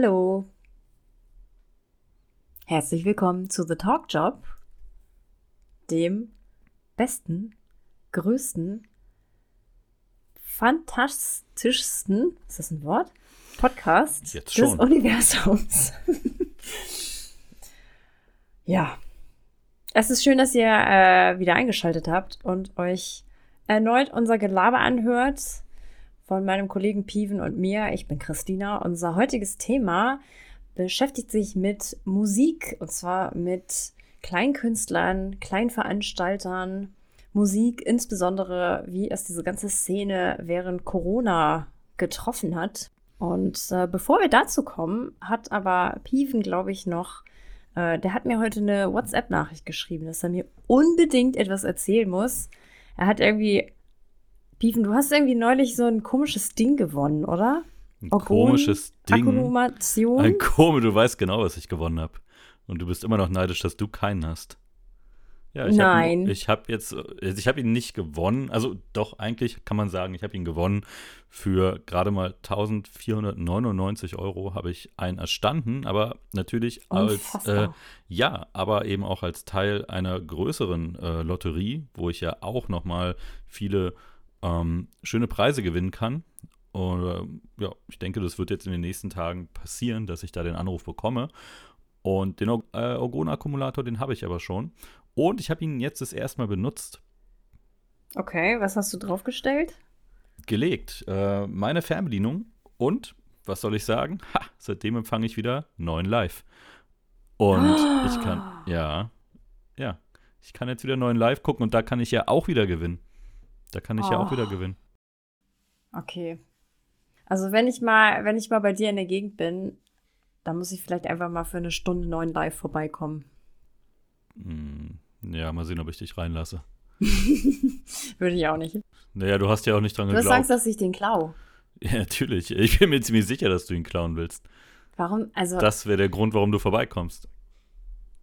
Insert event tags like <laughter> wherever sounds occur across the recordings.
Hallo. Herzlich willkommen zu The Talk Job, dem besten, größten, fantastischsten, ist das ein Wort? Podcast Jetzt des schon. Universums. <laughs> ja. Es ist schön, dass ihr äh, wieder eingeschaltet habt und euch erneut unser Gelaber anhört von meinem Kollegen Piven und mir. Ich bin Christina. Unser heutiges Thema beschäftigt sich mit Musik und zwar mit Kleinkünstlern, Kleinveranstaltern, Musik, insbesondere wie es diese ganze Szene während Corona getroffen hat. Und äh, bevor wir dazu kommen, hat aber Piven, glaube ich, noch, äh, der hat mir heute eine WhatsApp-Nachricht geschrieben, dass er mir unbedingt etwas erzählen muss. Er hat irgendwie, Piven, du hast irgendwie neulich so ein komisches Ding gewonnen, oder? Ein Orgon- komisches Ding. Akkumulation. Ein komisch, du weißt genau, was ich gewonnen habe. Und du bist immer noch neidisch, dass du keinen hast. Ja, ich Nein. Hab, ich habe jetzt, ich habe ihn nicht gewonnen. Also doch, eigentlich kann man sagen, ich habe ihn gewonnen. Für gerade mal 1499 Euro habe ich einen erstanden, aber natürlich als, äh, ja, aber eben auch als Teil einer größeren äh, Lotterie, wo ich ja auch nochmal viele ähm, schöne Preise gewinnen kann. Und äh, ja, ich denke, das wird jetzt in den nächsten Tagen passieren, dass ich da den Anruf bekomme. Und den äh, Orgona-Akkumulator, den habe ich aber schon. Und ich habe ihn jetzt das erste Mal benutzt, Okay, was hast du draufgestellt? gelegt. Äh, meine Fernbedienung und, was soll ich sagen? <laughs> Ha, seitdem empfange ich wieder neuen Live. Und ich kann, <gasps> ja, ja, ich kann jetzt wieder neuen Live gucken und da kann ich ja auch wieder gewinnen. Da kann ich ja auch Oh. wieder gewinnen. Okay. Also wenn ich mal, wenn ich mal bei dir in der Gegend bin, dann muss ich vielleicht einfach mal für eine Stunde neuen Live vorbeikommen. Hm, ja, mal sehen, ob ich dich reinlasse. <laughs> Würde ich auch nicht. Naja, du hast ja auch nicht dran Du geglaubt. Angst, dass ich den klau. <laughs> Ja, natürlich. Ich bin mir ziemlich sicher, dass du ihn klauen willst. Warum? Also, Das wäre der Grund, warum du vorbeikommst.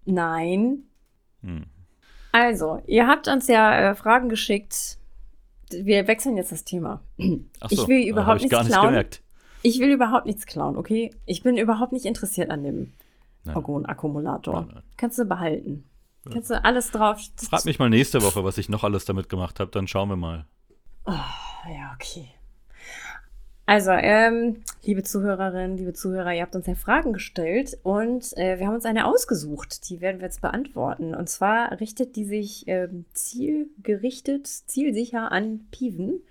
nein. Hm. Also, ihr habt uns ja äh, Fragen geschickt. Wir wechseln jetzt das Thema. Ach Ich so, will äh, überhaupt ich gar nichts nicht klauen. gemerkt. Ich will überhaupt nichts klauen, okay? Ich bin überhaupt nicht interessiert an dem. Orgon-Akkumulator. Kannst du behalten. Kannst du alles drauf. Frag mich mal nächste Woche, was ich noch alles damit gemacht habe, dann schauen wir mal. Ja, okay. Also, ähm, liebe Zuhörerinnen, liebe Zuhörer, ihr habt uns ja Fragen gestellt und äh, wir haben uns eine ausgesucht. Die werden wir jetzt beantworten. Und zwar richtet die sich ähm, zielgerichtet, zielsicher an Piven.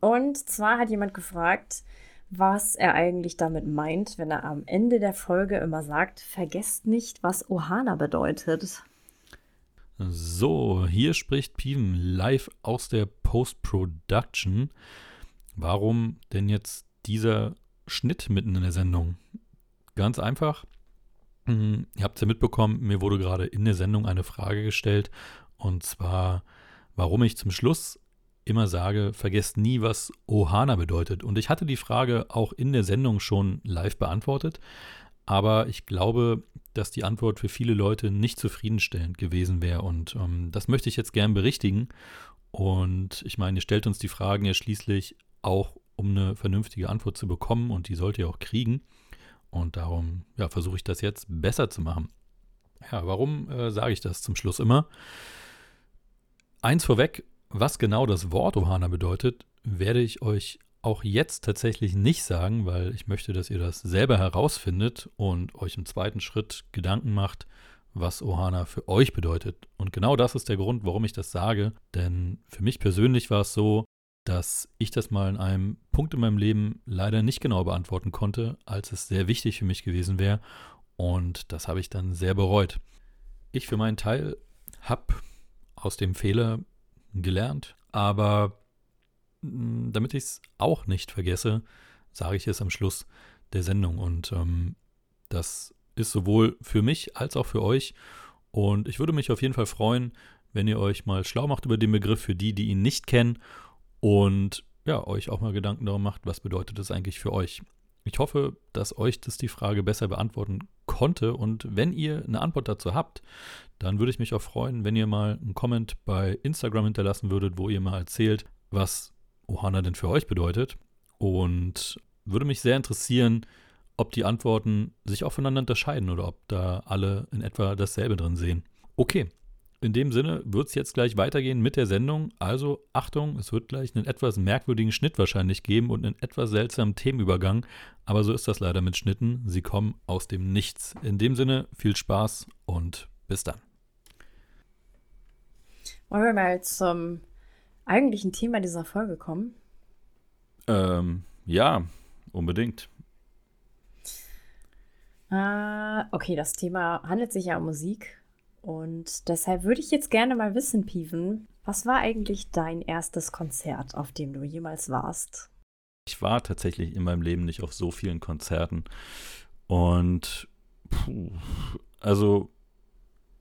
Und zwar hat jemand gefragt, was er eigentlich damit meint, wenn er am Ende der Folge immer sagt, vergesst nicht, was Ohana bedeutet. So, hier spricht Piven live aus der Post-Production. Warum denn jetzt dieser Schnitt mitten in der Sendung? Ganz einfach. Hm, Ihr habt es ja mitbekommen, mir wurde gerade in der Sendung eine Frage gestellt. Und zwar, warum ich zum Schluss immer sage, vergesst nie, was Ohana bedeutet. Und ich hatte die Frage auch in der Sendung schon live beantwortet. Aber ich glaube, dass die Antwort für viele Leute nicht zufriedenstellend gewesen wäre. Und ähm, das möchte ich jetzt gern berichtigen. Und ich meine, ihr stellt uns die Fragen ja schließlich auch, um eine vernünftige Antwort zu bekommen. Und die sollt ihr auch kriegen. Und darum ja, versuche ich das jetzt besser zu machen. Ja, warum äh, sage ich das zum Schluss immer? Eins vorweg, was genau das Wort Ohana bedeutet, werde ich euch auch jetzt tatsächlich nicht sagen, weil ich möchte, dass ihr das selber herausfindet und euch im zweiten Schritt Gedanken macht, was Ohana für euch bedeutet. Und genau das ist der Grund, warum ich das sage. Denn für mich persönlich war es so, dass ich das mal in einem Punkt in meinem Leben leider nicht genau beantworten konnte, als es sehr wichtig für mich gewesen wäre. Und das habe ich dann sehr bereut. Ich für meinen Teil habe aus dem Fehler gelernt, aber mh, damit ich es auch nicht vergesse, sage ich es am Schluss der Sendung. Und ähm, das ist sowohl für mich als auch für euch. Und ich würde mich auf jeden Fall freuen, wenn ihr euch mal schlau macht über den Begriff für die, die ihn nicht kennen und ja, euch auch mal Gedanken darum macht, was bedeutet das eigentlich für euch. Ich hoffe, dass euch das die Frage besser beantworten konnte und wenn ihr eine Antwort dazu habt, dann würde ich mich auch freuen, wenn ihr mal einen Comment bei Instagram hinterlassen würdet, wo ihr mal erzählt, was Ohana denn für euch bedeutet und würde mich sehr interessieren, ob die Antworten sich auch voneinander unterscheiden oder ob da alle in etwa dasselbe drin sehen. Okay, in dem Sinne wird es jetzt gleich weitergehen mit der Sendung. Also Achtung, es wird gleich einen etwas merkwürdigen Schnitt wahrscheinlich geben und einen etwas seltsamen Themenübergang. Aber so ist das leider mit Schnitten. Sie kommen aus dem Nichts. In dem Sinne viel Spaß und bis dann. Wollen wir mal zum eigentlichen Thema dieser Folge kommen? Ähm, ja, unbedingt. Äh, okay, das Thema handelt sich ja um Musik. Und deshalb würde ich jetzt gerne mal wissen, Piven, was war eigentlich dein erstes Konzert, auf dem du jemals warst? Ich war tatsächlich in meinem Leben nicht auf so vielen Konzerten. Und puh, also,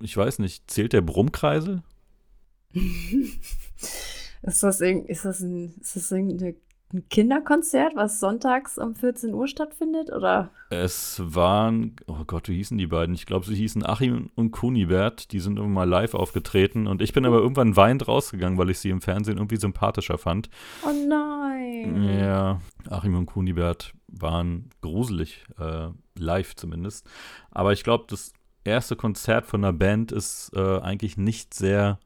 ich weiß nicht, zählt der Brummkreisel? <laughs> ist, das, ist, das ein, ist das irgendeine ein Kinderkonzert, was sonntags um 14 Uhr stattfindet, oder? Es waren, oh Gott, wie hießen die beiden? Ich glaube, sie hießen Achim und Kunibert. Die sind irgendwann mal live aufgetreten und ich bin aber irgendwann weinend rausgegangen, weil ich sie im Fernsehen irgendwie sympathischer fand. Oh nein. Ja, Achim und Kunibert waren gruselig, äh, live zumindest. Aber ich glaube, das erste Konzert von einer Band ist äh, eigentlich nicht sehr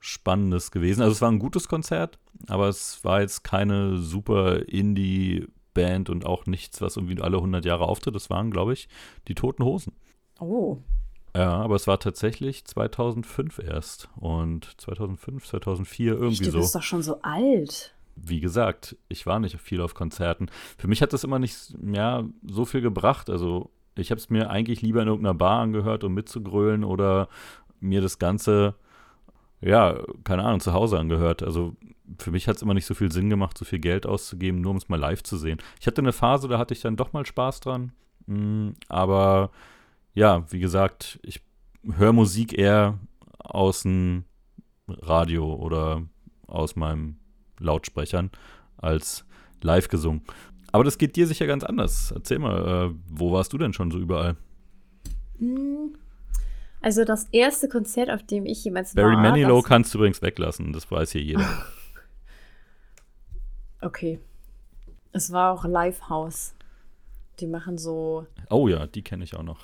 Spannendes gewesen. Also es war ein gutes Konzert, aber es war jetzt keine super Indie-Band und auch nichts, was irgendwie alle 100 Jahre auftritt. Das waren, glaube ich, die Toten Hosen. Oh. Ja, aber es war tatsächlich 2005 erst und 2005, 2004 irgendwie Stimmt, so. Du bist doch schon so alt. Wie gesagt, ich war nicht viel auf Konzerten. Für mich hat das immer nicht ja, so viel gebracht. Also ich habe es mir eigentlich lieber in irgendeiner Bar angehört, um mitzugrölen oder mir das Ganze ja, keine Ahnung, zu Hause angehört. Also für mich hat es immer nicht so viel Sinn gemacht, so viel Geld auszugeben, nur um es mal live zu sehen. Ich hatte eine Phase, da hatte ich dann doch mal Spaß dran. Mm, aber ja, wie gesagt, ich höre Musik eher aus dem Radio oder aus meinem Lautsprechern als live gesungen. Aber das geht dir sicher ganz anders. Erzähl mal, äh, wo warst du denn schon so überall? Also das erste Konzert, auf dem ich jemals Barry war. Barry Manilow kannst du übrigens weglassen, das weiß hier jeder. <laughs> okay. Es war auch Livehouse. Die machen so. Oh ja, die kenne ich auch noch.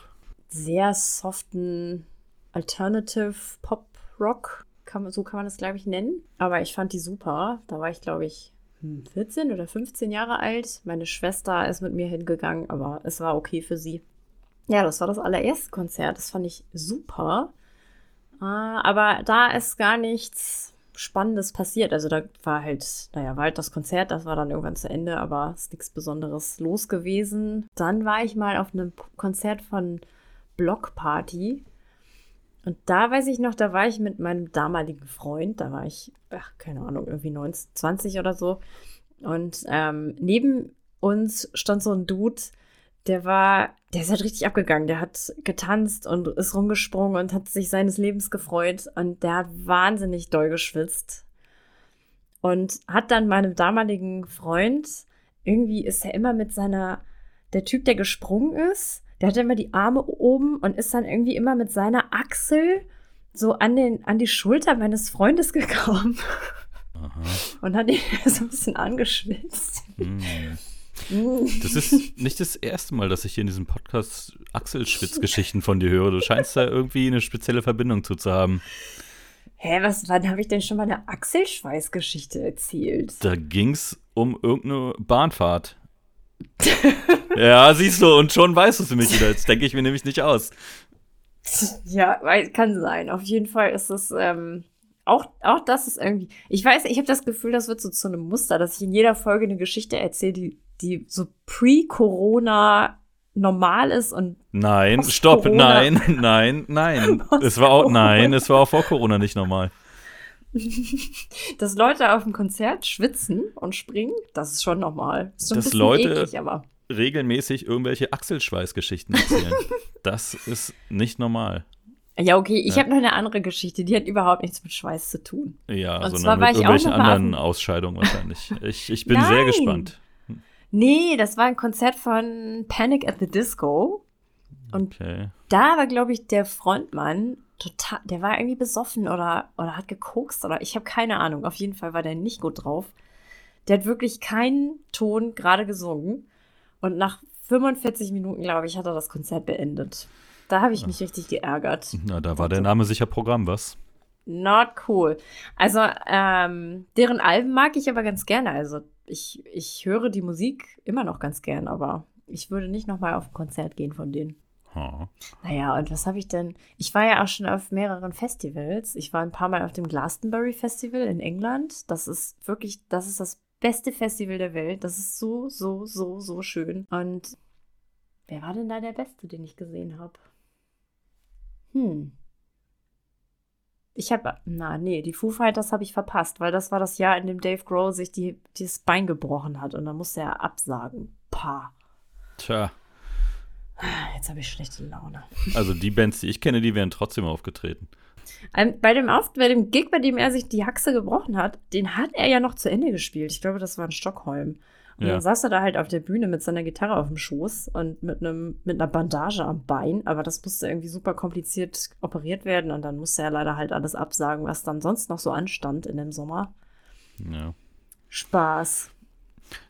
Sehr soften Alternative Pop Rock. Kann, so kann man das, glaube ich, nennen. Aber ich fand die super. Da war ich, glaube ich, 14 hm, oder 15 Jahre alt. Meine Schwester ist mit mir hingegangen, aber es war okay für sie. Ja, das war das allererste Konzert. Das fand ich super. Äh, aber da ist gar nichts Spannendes passiert. Also da war halt, naja, war halt das Konzert, das war dann irgendwann zu Ende, aber ist nichts Besonderes los gewesen. Dann war ich mal auf einem Konzert von Block Party. Und da weiß ich noch, da war ich mit meinem damaligen Freund, da war ich, ach, keine Ahnung, irgendwie 19, 20 oder so. Und ähm, neben uns stand so ein Dude, der war, der ist halt richtig abgegangen. Der hat getanzt und ist rumgesprungen und hat sich seines Lebens gefreut. Und der hat wahnsinnig doll geschwitzt. Und hat dann meinem damaligen Freund, irgendwie ist er immer mit seiner, der Typ, der gesprungen ist, der hat immer die Arme oben und ist dann irgendwie immer mit seiner Achsel so an, den, an die Schulter meines Freundes gekommen. Aha. Und hat ihn <laughs> so ein bisschen angeschwitzt. Mm. Das ist nicht das erste Mal, dass ich hier in diesem Podcast Achselschwitz-Geschichten von dir höre. Du scheinst da irgendwie eine spezielle Verbindung zu, zu haben. Hä, was, wann habe ich denn schon mal eine Achselschweißgeschichte erzählt? Da ging es um irgendeine Bahnfahrt. <laughs> ja, siehst du, und schon weißt du es nämlich wieder. Jetzt denke ich mir nämlich nicht aus. Ja, kann sein. Auf jeden Fall ist es, ähm, auch, auch das ist irgendwie, ich weiß, ich habe das Gefühl, das wird so zu einem Muster, dass ich in jeder Folge eine Geschichte erzähle, die die so pre-Corona normal ist und Nein, stopp, nein, <laughs> nein, nein. es war auch nein, es war auch vor Corona nicht normal. <laughs> Dass Leute auf dem Konzert schwitzen und springen, das ist schon normal. Ist Dass Leute eklig, regelmäßig irgendwelche Achselschweißgeschichten erzählen. <laughs> das ist nicht normal. Ja, okay, ich ja. habe noch eine andere Geschichte, die hat überhaupt nichts mit Schweiß zu tun. Ja, und sondern mit irgendwelchen anderen Ausscheidungen wahrscheinlich. Ich, ich bin Nein. sehr gespannt. Nee, das war ein Konzert von Panic at the Disco. Und okay. da war, glaube ich, der Frontmann total, der war irgendwie besoffen oder, oder hat gekokst oder ich habe keine Ahnung. Auf jeden Fall war der nicht gut drauf. Der hat wirklich keinen Ton gerade gesungen. Und nach 45 Minuten, glaube ich, hat er das Konzert beendet. Da habe ich mich richtig geärgert. Na, da war der Name sicher Programm, was? Not cool. Also, ähm, deren Alben mag ich aber ganz gerne. Also, ich, ich höre die Musik immer noch ganz gern, aber ich würde nicht nochmal auf ein Konzert gehen von denen. Oh. Naja, und was habe ich denn? Ich war ja auch schon auf mehreren Festivals. Ich war ein paar Mal auf dem Glastonbury Festival in England. Das ist wirklich, das ist das beste Festival der Welt. Das ist so, so, so, so schön. Und wer war denn da der Beste, den ich gesehen habe? Hm. Ich habe, na nee, die Foo Fighters habe ich verpasst, weil das war das Jahr, in dem Dave Grohl sich die, das Bein gebrochen hat und dann musste er absagen. Pah. Tja. Jetzt habe ich schlechte Laune. Also die Bands, die ich kenne, die wären trotzdem aufgetreten. Ähm, bei, dem Auf bei dem Gig, bei dem er sich die Haxe gebrochen hat, den hat er ja noch zu Ende gespielt. Ich glaube, das war in Stockholm. Und Ja. dann saß er da halt auf der Bühne mit seiner Gitarre auf dem Schoß und mit einem mit einer Bandage am Bein, aber das musste irgendwie super kompliziert operiert werden und dann musste er leider halt alles absagen, was dann sonst noch so anstand in dem Sommer. Ja. Spaß.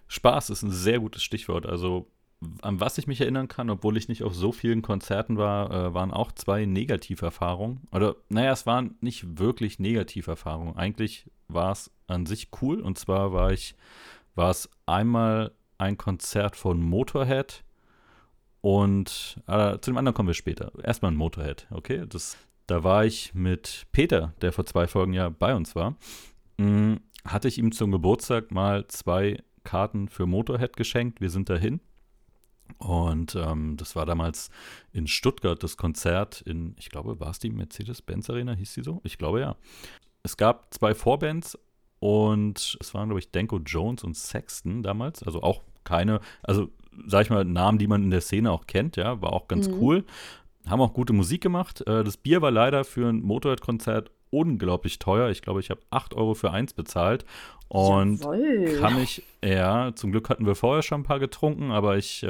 Spaß ist ein sehr gutes Stichwort. Also an was ich mich erinnern kann, obwohl ich nicht auf so vielen Konzerten war, äh, waren auch zwei Negativerfahrungen. Oder, naja, es waren nicht wirklich Negativerfahrungen. Eigentlich war es an sich cool. Und zwar war ich, war es einmal ein Konzert von Motorhead und äh, zu dem anderen kommen wir später. Erstmal ein Motorhead, okay? Das, da war ich mit Peter, der vor zwei Folgen ja bei uns war. Mm, hatte ich ihm zum Geburtstag mal zwei Karten für Motorhead geschenkt. Wir sind dahin. Und ähm, das war damals in Stuttgart das Konzert in, ich glaube, war es die Mercedes-Benz Arena, hieß sie so? Ich glaube ja. Es gab zwei Vorbands und es waren, glaube ich, Danko Jones und Sexton damals. Also auch keine, also sag ich mal, Namen, die man in der Szene auch kennt, ja, war auch ganz Mhm. cool. Haben auch gute Musik gemacht. Äh, das Bier war leider für ein Motorhead-Konzert unglaublich teuer. Ich glaube, ich habe 8 Euro für eins bezahlt. Und Jawohl. kann ich, ja, zum Glück hatten wir vorher schon ein paar getrunken, aber ich äh,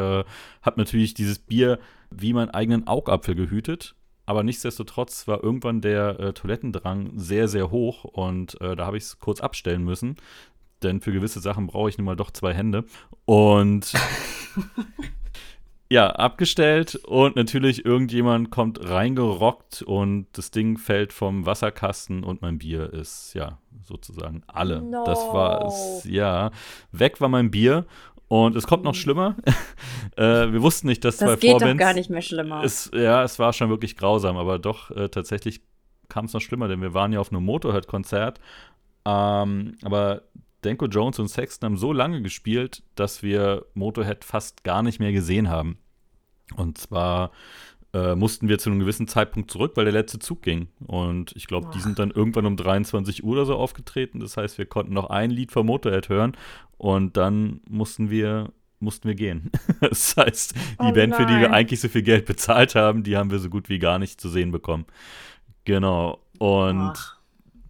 habe natürlich dieses Bier wie meinen eigenen Augapfel gehütet. Aber nichtsdestotrotz war irgendwann der äh, Toilettendrang sehr, sehr hoch und äh, da habe ich es kurz abstellen müssen. Denn für gewisse Sachen brauche ich nun mal doch zwei Hände. Und <laughs> ja, abgestellt und natürlich irgendjemand kommt reingerockt und das Ding fällt vom Wasserkasten und mein Bier ist, ja, sozusagen alle. No. Das war es, ja. Weg war mein Bier und es kommt noch schlimmer. <laughs> äh, wir wussten nicht, dass zwei das geht doch Vorbands. gar nicht mehr schlimmer. Es, ja, es war schon wirklich grausam, aber doch äh, tatsächlich kam es noch schlimmer, denn wir waren ja auf einem Motorhead-Konzert. Ähm, aber Denko Jones und Sexton haben so lange gespielt, dass wir Motorhead fast gar nicht mehr gesehen haben. Und zwar äh, mussten wir zu einem gewissen Zeitpunkt zurück, weil der letzte Zug ging. Und ich glaube, die sind dann irgendwann um 23 Uhr oder so aufgetreten. Das heißt, wir konnten noch ein Lied von Motorhead hören und dann mussten wir mussten wir gehen. <laughs> Das heißt, die Oh Band, für die wir nein. eigentlich so viel Geld bezahlt haben, die haben wir so gut wie gar nicht zu sehen bekommen. Genau. Und Ach.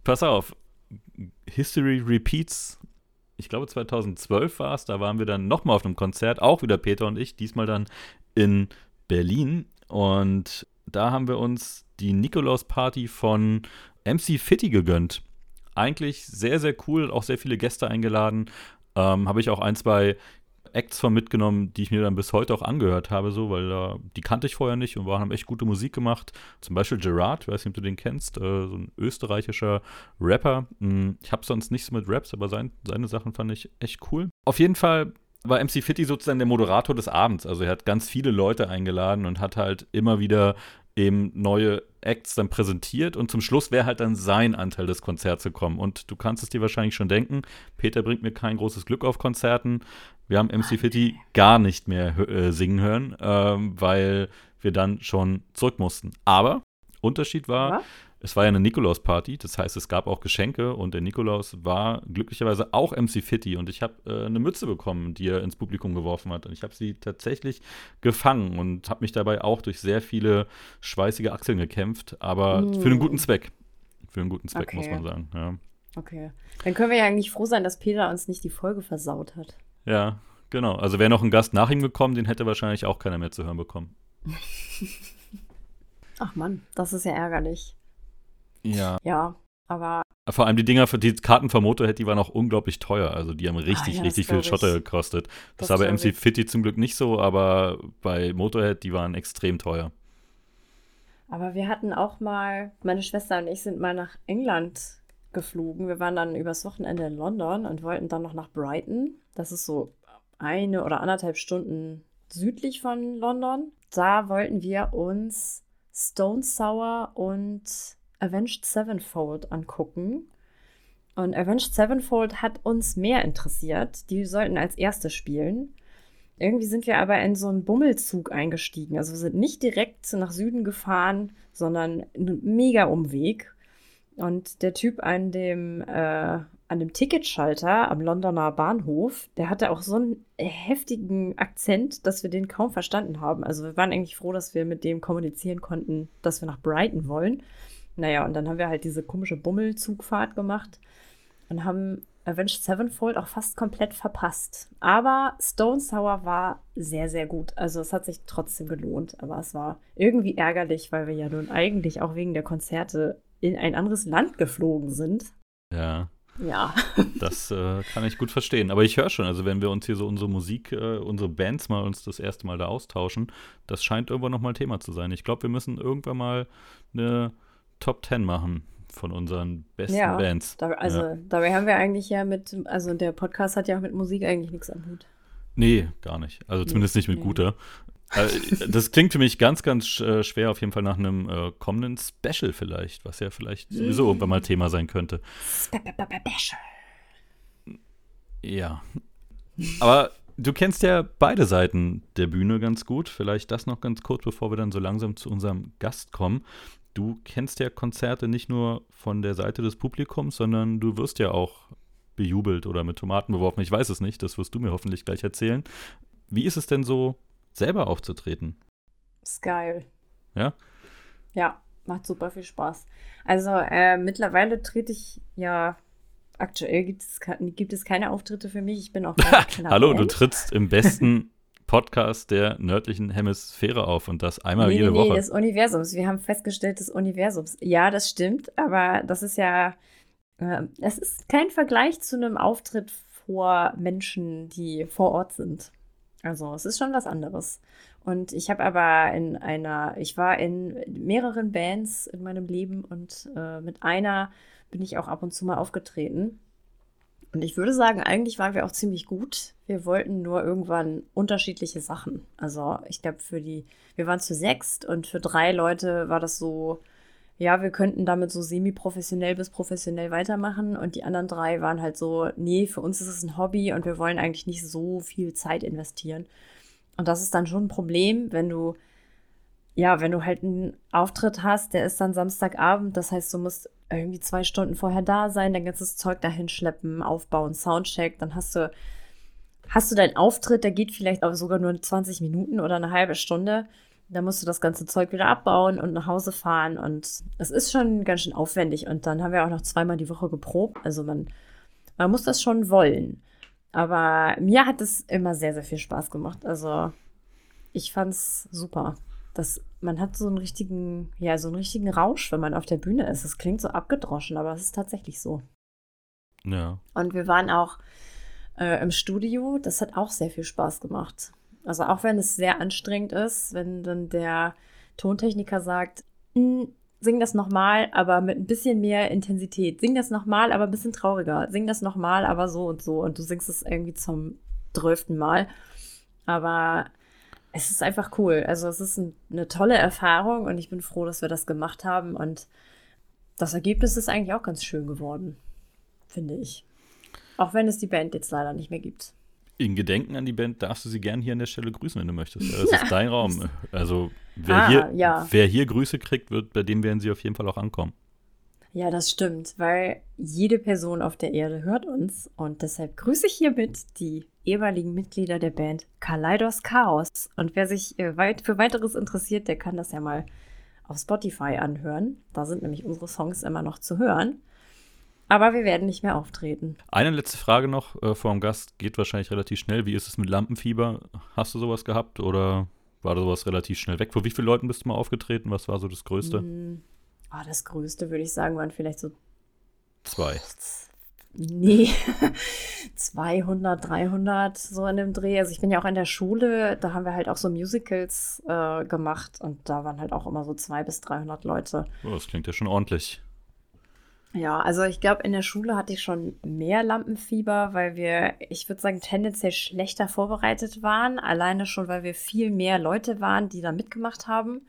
pass auf, History Repeats. Ich glaube 2012 war es, da waren wir dann nochmal auf einem Konzert, auch wieder Peter und ich, diesmal dann in Berlin. Und da haben wir uns die Nikolaus-Party von MC Fitty gegönnt. Eigentlich sehr, sehr cool, auch sehr viele Gäste eingeladen. Ähm, habe ich auch ein, zwei Acts von mitgenommen, die ich mir dann bis heute auch angehört habe, so, weil äh, die kannte ich vorher nicht und waren, haben echt gute Musik gemacht. Zum Beispiel Gerard, weiß nicht, ob du den kennst, äh, so ein österreichischer Rapper. Hm, ich habe sonst nichts mit Raps, aber sein, seine Sachen fand ich echt cool. Auf jeden Fall war MC Fitty sozusagen der Moderator des Abends. Also er hat ganz viele Leute eingeladen und hat halt immer wieder eben neue Acts dann präsentiert und zum Schluss wäre halt dann sein Anteil des Konzerts gekommen. Und du kannst es dir wahrscheinlich schon denken, Peter bringt mir kein großes Glück auf Konzerten. Wir haben MC Fitty gar nicht mehr äh, singen hören, ähm, weil wir dann schon zurück mussten. Aber Unterschied war, Aber? Es war ja eine Nikolaus-Party, das heißt, es gab auch Geschenke und der Nikolaus war glücklicherweise auch MC Fitty und ich habe äh, eine Mütze bekommen, die er ins Publikum geworfen hat und ich habe sie tatsächlich gefangen und habe mich dabei auch durch sehr viele schweißige Achseln gekämpft, aber Mm. für einen guten Zweck. Für einen guten Zweck, Okay. muss man sagen. Ja. Okay. Dann können wir ja eigentlich froh sein, dass Peter uns nicht die Folge versaut hat. ja, genau. Also wäre noch ein Gast nach ihm gekommen, den hätte wahrscheinlich auch keiner mehr zu hören bekommen. <laughs> Ach Mann, das ist ja ärgerlich. Ja. Ja. Aber vor allem die Dinger, für die Karten für Motorhead, die waren auch unglaublich teuer. Also die haben richtig, Ah, ja, richtig viel Schotter gekostet. Das, Das war bei MC ich. Fitty zum Glück nicht so, aber bei Motorhead, die waren extrem teuer. Aber wir hatten auch mal, meine Schwester und ich sind mal nach England geflogen. Wir waren dann übers Wochenende in London und wollten dann noch nach Brighton. Das ist so eine oder anderthalb Stunden südlich von London. Da wollten wir uns Stone Sour und Avenged Sevenfold angucken. Und Avenged Sevenfold hat uns mehr interessiert. Die sollten als erste spielen. Irgendwie sind wir aber in so einen Bummelzug eingestiegen. Also wir sind nicht direkt nach Süden gefahren, sondern einen mega Umweg. Und der Typ an dem, äh, an dem Ticketschalter am Londoner Bahnhof, der hatte auch so einen heftigen Akzent, dass wir den kaum verstanden haben. Also wir waren eigentlich froh, dass wir mit dem kommunizieren konnten, dass wir nach Brighton wollen. Naja, und dann haben wir halt diese komische Bummelzugfahrt gemacht und haben Avenged Sevenfold auch fast komplett verpasst. Aber Stone Sour war sehr, sehr gut. Also es hat sich trotzdem gelohnt. Aber es war irgendwie ärgerlich, weil wir ja nun eigentlich auch wegen der Konzerte in ein anderes Land geflogen sind. Ja, Ja. <laughs> das äh, kann ich gut verstehen. Aber ich höre schon, also wenn wir uns hier so unsere Musik, äh, unsere Bands mal uns das erste Mal da austauschen, das scheint irgendwann nochmal Thema zu sein. Ich glaube, wir müssen irgendwann mal eine Top 10 machen von unseren besten Ja, Bands. Da, also Ja. dabei haben wir eigentlich ja mit, also der Podcast hat ja auch mit Musik eigentlich nichts am Hut. Nee, gar nicht. Also zumindest nicht mit nee. guter. Äh, das klingt für mich ganz, ganz äh, schwer, auf jeden Fall nach einem äh, kommenden Special vielleicht, was ja vielleicht sowieso irgendwann mal Thema sein könnte. Ja. Aber du kennst ja beide Seiten der Bühne ganz gut. Vielleicht das noch ganz kurz, bevor wir dann so langsam zu unserem Gast kommen. Du kennst ja Konzerte nicht nur von der Seite des Publikums, sondern du wirst ja auch bejubelt oder mit Tomaten beworfen. Ich weiß es nicht, das wirst du mir hoffentlich gleich erzählen. Wie ist es denn so, selber aufzutreten? Ist geil. Ja? Ja, macht super viel Spaß. Also äh, mittlerweile trete ich ja, aktuell gibt es, gibt es keine Auftritte für mich. Ich bin auch <laughs> Hallo, du Band. trittst im besten <laughs> Podcast der nördlichen Hemisphäre auf und das einmal nee, jede nee, nee, Woche. des Universums. Wir haben festgestellt, des Universums. Ja, das stimmt, aber das ist ja, äh, es ist kein Vergleich zu einem Auftritt vor Menschen, die vor Ort sind. Also es ist schon was anderes. Und ich habe aber in einer, ich war in mehreren Bands in meinem Leben und äh, mit einer bin ich auch ab und zu mal aufgetreten. Und ich würde sagen, eigentlich waren wir auch ziemlich gut. Wir wollten nur irgendwann unterschiedliche Sachen. Also ich glaube, für die, wir waren zu sechst und für drei Leute war das so, ja, wir könnten damit so semi-professionell bis professionell weitermachen. Und die anderen drei waren halt so, nee, für uns ist es ein Hobby und wir wollen eigentlich nicht so viel Zeit investieren. Und das ist dann schon ein Problem, wenn du, ja, wenn du halt einen Auftritt hast, der ist dann Samstagabend, das heißt, du musst irgendwie zwei Stunden vorher da sein, dein ganzes Zeug dahin schleppen, aufbauen, Soundcheck, dann hast du, hast du deinen Auftritt, der geht vielleicht auch sogar nur 20 Minuten oder eine halbe Stunde. Dann musst du das ganze Zeug wieder abbauen und nach Hause fahren. Und es ist schon ganz schön aufwendig. Und dann haben wir auch noch zweimal die Woche geprobt. Also man, man muss das schon wollen. Aber mir hat es immer sehr, sehr viel Spaß gemacht. Also ich fand's super. Das, man hat so einen richtigen, ja, so einen richtigen Rausch, wenn man auf der Bühne ist. Es klingt so abgedroschen, aber es ist tatsächlich so. Ja. Und wir waren auch äh, im Studio. Das hat auch sehr viel Spaß gemacht. Also auch wenn es sehr anstrengend ist, wenn dann der Tontechniker sagt, "Mm, sing das nochmal, aber mit ein bisschen mehr Intensität. Sing das nochmal, aber ein bisschen trauriger. Sing das nochmal, aber so und so. Und du singst es irgendwie zum zwölften Mal. Aber es ist einfach cool. Also es ist ein, eine tolle Erfahrung und ich bin froh, dass wir das gemacht haben. Und das Ergebnis ist eigentlich auch ganz schön geworden, finde ich. Auch wenn es die Band jetzt leider nicht mehr gibt. In Gedenken an die Band darfst du sie gern hier an der Stelle grüßen, wenn du möchtest. Ja, Das <laughs> ist dein Raum. Also wer, Ah, hier, ja. wer hier Grüße kriegt, wird, bei dem werden sie auf jeden Fall auch ankommen. Ja, das stimmt, weil jede Person auf der Erde hört uns und deshalb grüße ich hiermit die ehemaligen Mitglieder der Band Kaleidos Chaos. Und wer sich äh, weit für weiteres interessiert, der kann das ja mal auf Spotify anhören. Da sind nämlich unsere Songs immer noch zu hören. Aber wir werden nicht mehr auftreten. Eine letzte Frage noch äh, vor dem Gast, geht wahrscheinlich relativ schnell. Wie ist es mit Lampenfieber? Hast du sowas gehabt oder war sowas relativ schnell weg? Vor wie vielen Leuten bist du mal aufgetreten? Was war so das Größte? Mm, ah, das Größte, würde ich sagen, waren vielleicht so Zwei. Nee, <laughs> 200, 300 so in dem Dreh. Also ich bin ja auch in der Schule, da haben wir halt auch so Musicals äh, gemacht und da waren halt auch immer so 200 bis 300 Leute. Oh, das klingt ja schon ordentlich. Ja, also ich glaube, in der Schule hatte ich schon mehr Lampenfieber, weil wir, ich würde sagen, tendenziell schlechter vorbereitet waren. Alleine schon, weil wir viel mehr Leute waren, die da mitgemacht haben.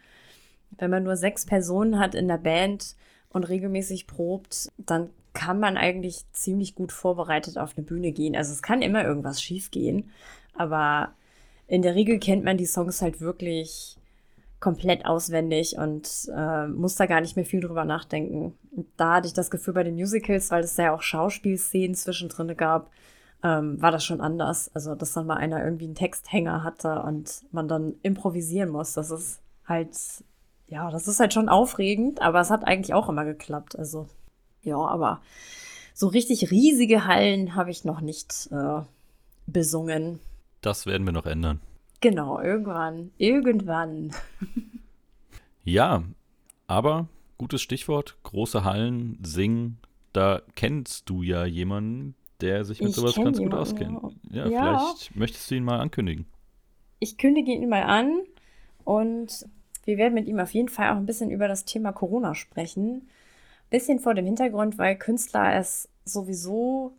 Wenn man nur sechs Personen hat in der Band und regelmäßig probt, dann kann man eigentlich ziemlich gut vorbereitet auf eine Bühne gehen. Also es kann immer irgendwas schief gehen, aber in der Regel kennt man die Songs halt wirklich komplett auswendig und äh, muss da gar nicht mehr viel drüber nachdenken. Und da hatte ich das Gefühl bei den Musicals, weil es ja auch Schauspielszenen zwischendrin gab, ähm, war das schon anders. Also, dass dann mal einer irgendwie einen Texthänger hatte und man dann improvisieren muss. Das ist halt, ja, das ist halt schon aufregend, aber es hat eigentlich auch immer geklappt. Also, ja, aber so richtig riesige Hallen habe ich noch nicht äh, besungen. Das werden wir noch ändern. Genau, irgendwann. Irgendwann. <laughs> ja, aber gutes Stichwort, große Hallen, singen. Da kennst du ja jemanden, der sich mit ich sowas ganz jemanden, gut auskennt. Ja, ja, vielleicht möchtest du ihn mal ankündigen. Ich kündige ihn mal an und wir werden mit ihm auf jeden Fall auch ein bisschen über das Thema Corona sprechen. Bisschen vor dem Hintergrund, weil Künstler es sowieso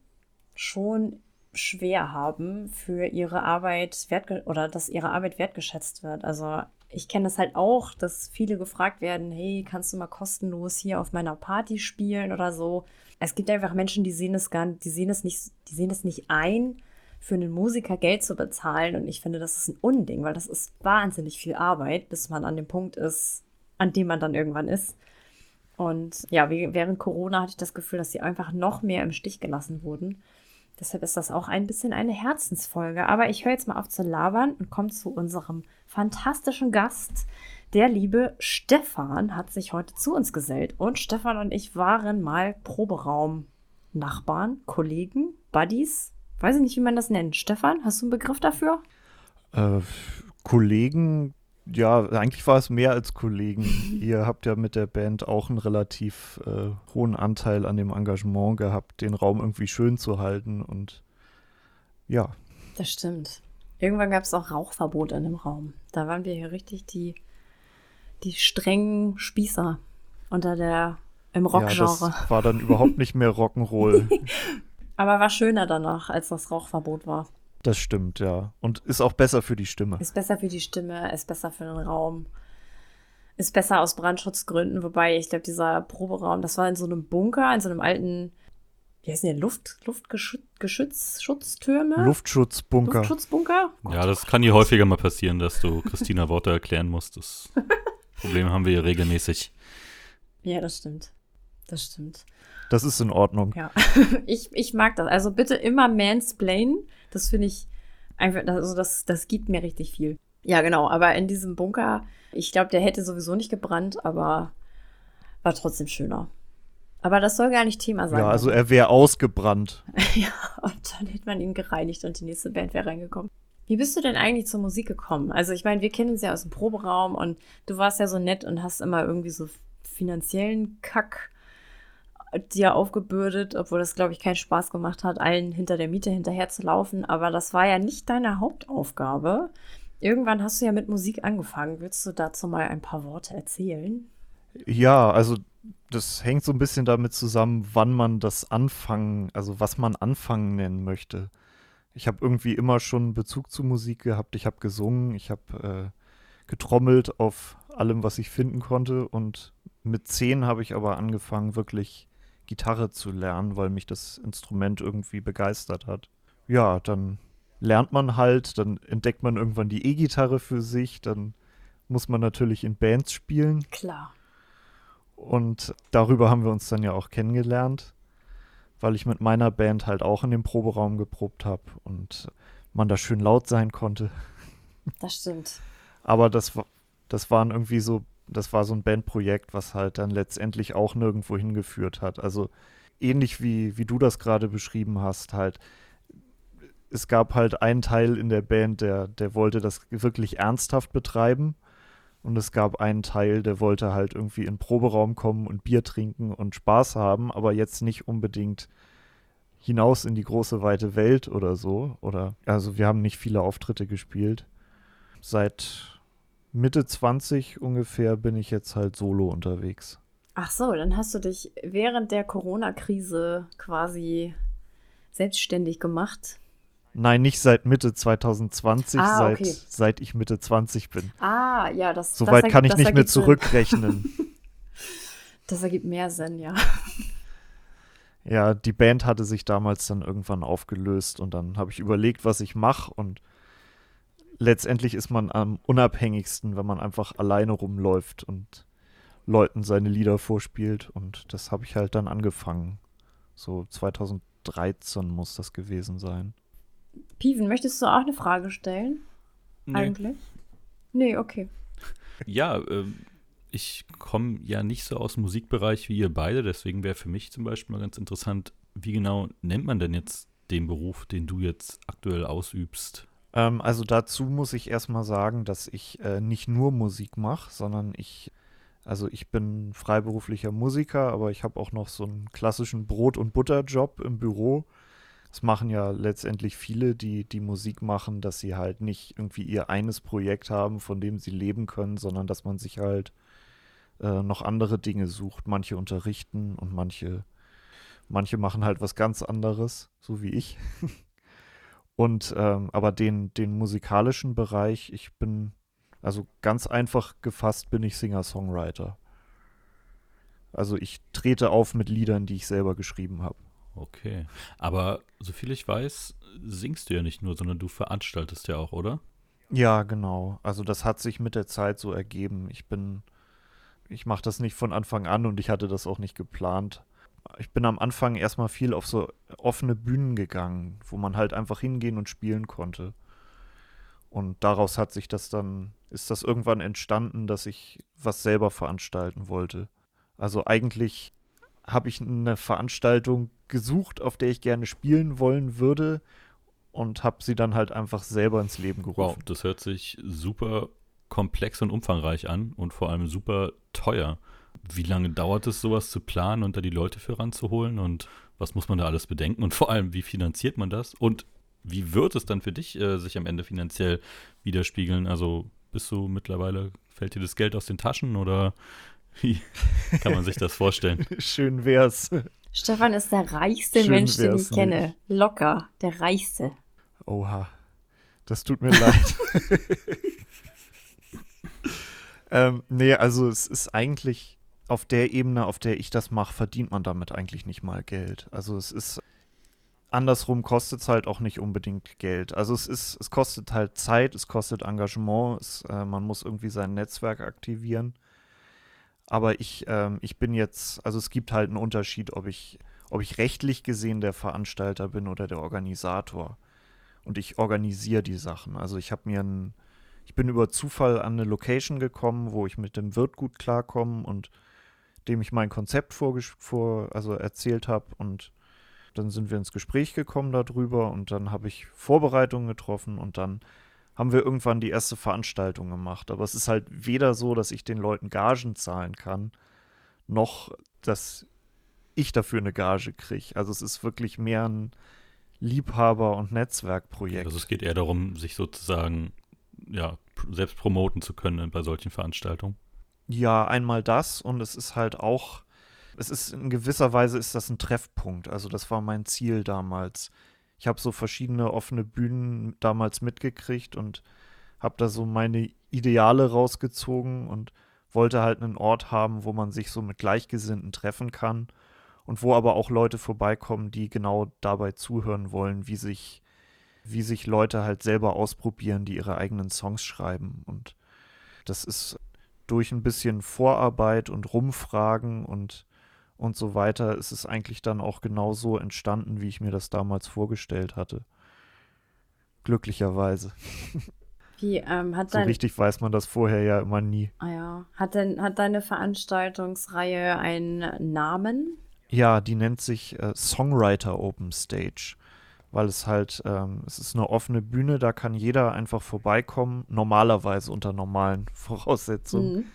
schon schwer haben, für ihre Arbeit wert oder dass ihre Arbeit wertgeschätzt wird. Also ich kenne das halt auch, dass viele gefragt werden, hey, kannst du mal kostenlos hier auf meiner Party spielen oder so. Es gibt einfach Menschen, die sehen es gar nicht, die sehen es nicht, die sehen es nicht ein, für einen Musiker Geld zu bezahlen. Und ich finde, das ist ein Unding, weil das ist wahnsinnig viel Arbeit, bis man an dem Punkt ist, an dem man dann irgendwann ist. Und ja, während Corona hatte ich das Gefühl, dass sie einfach noch mehr im Stich gelassen wurden. Deshalb ist das auch ein bisschen eine Herzensfolge. Aber ich höre jetzt mal auf zu labern und komme zu unserem fantastischen Gast. Der liebe Stefan hat sich heute zu uns gesellt. Und Stefan und ich waren mal Proberaum-Nachbarn, Kollegen, Buddies. Weiß ich nicht, wie man das nennt. Stefan, hast du einen Begriff dafür? Äh, Kollegen ja, eigentlich war es mehr als Kollegen. <laughs> Ihr habt ja mit der Band auch einen relativ äh, hohen Anteil an dem Engagement gehabt, den Raum irgendwie schön zu halten und ja. Das stimmt. Irgendwann gab es auch Rauchverbot in dem Raum. Da waren wir hier richtig die, die strengen Spießer unter der im Rockgenre. Ja, das war dann überhaupt nicht mehr Rock'n'Roll. <laughs> Aber war schöner danach, als das Rauchverbot war. Das stimmt, ja. Und ist auch besser für die Stimme. Ist besser für die Stimme, ist besser für den Raum. Ist besser aus Brandschutzgründen, wobei ich glaube, dieser Proberaum, das war in so einem Bunker, in so einem alten, wie heißen die, Luft, Luftgeschütz, Schutztürme? Luftschutzbunker. Luftschutzbunker? ja, das kann hier häufiger mal passieren, dass du Christina Worte erklären musst. Das <laughs> Problem haben wir hier regelmäßig. Ja, das stimmt. Das stimmt. Das ist in Ordnung. Ja, <laughs> ich, ich mag das. Also bitte immer mansplainen. Das finde ich einfach, also das, das gibt mir richtig viel. Ja, genau. Aber in diesem Bunker, ich glaube, der hätte sowieso nicht gebrannt, aber war trotzdem schöner. Aber das soll gar nicht Thema sein. Ja, also er wäre ausgebrannt. <laughs> ja, und dann hätte man ihn gereinigt und die nächste Band wäre reingekommen. Wie bist du denn eigentlich zur Musik gekommen? Also ich meine, wir kennen uns ja aus dem Proberaum und du warst ja so nett und hast immer irgendwie so finanziellen Kack dir aufgebürdet, obwohl das, glaube ich, keinen Spaß gemacht hat, allen hinter der Miete hinterher zu laufen. Aber das war ja nicht deine Hauptaufgabe. Irgendwann hast du ja mit Musik angefangen. Willst du dazu mal ein paar Worte erzählen? Ja, also das hängt so ein bisschen damit zusammen, wann man das Anfangen, also was man Anfangen nennen möchte. Ich habe irgendwie immer schon Bezug zu Musik gehabt. Ich habe gesungen, ich habe äh, getrommelt auf allem, was ich finden konnte. Und mit zehn habe ich aber angefangen, wirklich Gitarre zu lernen, weil mich das Instrument irgendwie begeistert hat. Ja, dann lernt man halt, dann entdeckt man irgendwann die E-Gitarre für sich, dann muss man natürlich in Bands spielen. Klar. Und darüber haben wir uns dann ja auch kennengelernt, weil ich mit meiner Band halt auch in dem Proberaum geprobt habe und man da schön laut sein konnte. Das stimmt. Aber das, das waren irgendwie so das war so ein Bandprojekt, was halt dann letztendlich auch nirgendwo hingeführt hat. Also ähnlich wie, wie du das gerade beschrieben hast, halt. Es gab halt einen Teil in der Band, der, der wollte das wirklich ernsthaft betreiben. Und es gab einen Teil, der wollte halt irgendwie in den Proberaum kommen und Bier trinken und Spaß haben, aber jetzt nicht unbedingt hinaus in die große weite Welt oder so. Oder also wir haben nicht viele Auftritte gespielt. Seit Mitte 20 ungefähr bin ich jetzt halt solo unterwegs. Ach so, dann hast du dich während der Corona-Krise quasi selbstständig gemacht. Nein, nicht seit Mitte 2020, Ah, seit, okay. seit ich Mitte 20 bin. Ah, ja, das Soweit das kann ich nicht mehr zurückrechnen. <laughs> Das ergibt mehr Sinn, ja. ja, die Band hatte sich damals dann irgendwann aufgelöst und dann habe ich überlegt, was ich mache und letztendlich ist man am unabhängigsten, wenn man einfach alleine rumläuft und Leuten seine Lieder vorspielt und das habe ich halt dann angefangen. So 2013 muss das gewesen sein. Piven, möchtest du auch eine Frage stellen? Eigentlich? Nee, okay. Ja, ähm, ich komme ja nicht so aus dem Musikbereich wie ihr beide, deswegen wäre für mich zum Beispiel mal ganz interessant, wie genau nennt man denn jetzt den Beruf, den du jetzt aktuell ausübst? Ähm, also dazu muss ich erstmal sagen, dass ich äh, nicht nur Musik mache, sondern ich, also ich bin freiberuflicher Musiker, aber ich habe auch noch so einen klassischen Brot- und Butterjob im Büro. Das machen ja letztendlich viele, die die Musik machen, dass sie halt nicht irgendwie ihr eines Projekt haben, von dem sie leben können, sondern dass man sich halt äh, noch andere Dinge sucht. Manche unterrichten und manche, manche machen halt was ganz anderes, so wie ich. <laughs> Und ähm, aber den, den musikalischen Bereich, ich bin, also ganz einfach gefasst, bin ich Singer-Songwriter. Also ich trete auf mit Liedern, die ich selber geschrieben habe. Okay. Aber soviel ich weiß, singst du ja nicht nur, sondern du veranstaltest ja auch, oder? Ja, genau. Also das hat sich mit der Zeit so ergeben. Ich bin, ich mache das nicht von Anfang an und ich hatte das auch nicht geplant. Ich bin am Anfang erstmal viel auf so offene Bühnen gegangen, wo man halt einfach hingehen und spielen konnte. Und daraus hat sich das dann, ist das irgendwann entstanden, dass ich was selber veranstalten wollte. Also eigentlich habe ich eine Veranstaltung gesucht, auf der ich gerne spielen wollen würde und habe sie dann halt einfach selber ins Leben Wow, gerufen. das hört sich super komplex und umfangreich an und vor allem super teuer. Wie lange dauert es, sowas zu planen und da die Leute für ranzuholen und was muss man da alles bedenken und vor allem, wie finanziert man das und wie wird es dann für dich äh, sich am Ende finanziell widerspiegeln? Also bist du mittlerweile, fällt dir das Geld aus den Taschen oder <laughs> wie kann man sich das vorstellen? <laughs> Schön wär's. Stefan ist der reichste Schön Mensch, den ich kenne. Locker, der reichste. Oha. Das tut mir leid. <laughs> ähm, nee, also es ist eigentlich auf der Ebene, auf der ich das mache, verdient man damit eigentlich nicht mal Geld. Also es ist andersrum kostet es halt auch nicht unbedingt Geld. Also es ist, es kostet halt Zeit, es kostet Engagement, es, äh, man muss irgendwie sein Netzwerk aktivieren. Aber ich, ähm, ich bin jetzt, also es gibt halt einen Unterschied, ob ich, ob ich rechtlich gesehen der Veranstalter bin oder der Organisator. Und ich organisiere die Sachen. Also ich habe mir ein, ich bin über Zufall an eine Location gekommen, wo ich mit dem Wirt gut klarkomme und dem ich mein Konzept vor, also erzählt habe und dann sind wir ins Gespräch gekommen darüber und dann habe ich Vorbereitungen getroffen und dann haben wir irgendwann die erste Veranstaltung gemacht. Aber es ist halt weder so, dass ich den Leuten Gagen zahlen kann, noch dass ich dafür eine Gage kriege. Also es ist wirklich mehr ein Liebhaber- und Netzwerkprojekt. Also es geht eher darum, sich sozusagen ja, selbst promoten zu können bei solchen Veranstaltungen. Ja, einmal das und es ist halt auch, es ist in gewisser Weise ist das ein Treffpunkt. Also das war mein Ziel damals. Ich habe so verschiedene offene Bühnen damals mitgekriegt und habe da so meine Ideale rausgezogen und wollte halt einen Ort haben, wo man sich so mit Gleichgesinnten treffen kann und wo aber auch Leute vorbeikommen, die genau dabei zuhören wollen, wie sich, wie sich Leute halt selber ausprobieren, die ihre eigenen Songs schreiben. Und das ist durch ein bisschen Vorarbeit und Rumfragen und, und so weiter ist es eigentlich dann auch genau so entstanden, wie ich mir das damals vorgestellt hatte. Glücklicherweise. <laughs> Wie, ähm, hat So dein, richtig weiß man das vorher ja immer nie. ah ja, hat denn, hat deine Veranstaltungsreihe einen Namen? Ja, die nennt sich äh, Songwriter Open Stage, weil es halt, ähm, es ist eine offene Bühne, da kann jeder einfach vorbeikommen, normalerweise unter normalen <laughs> Voraussetzungen. Mhm.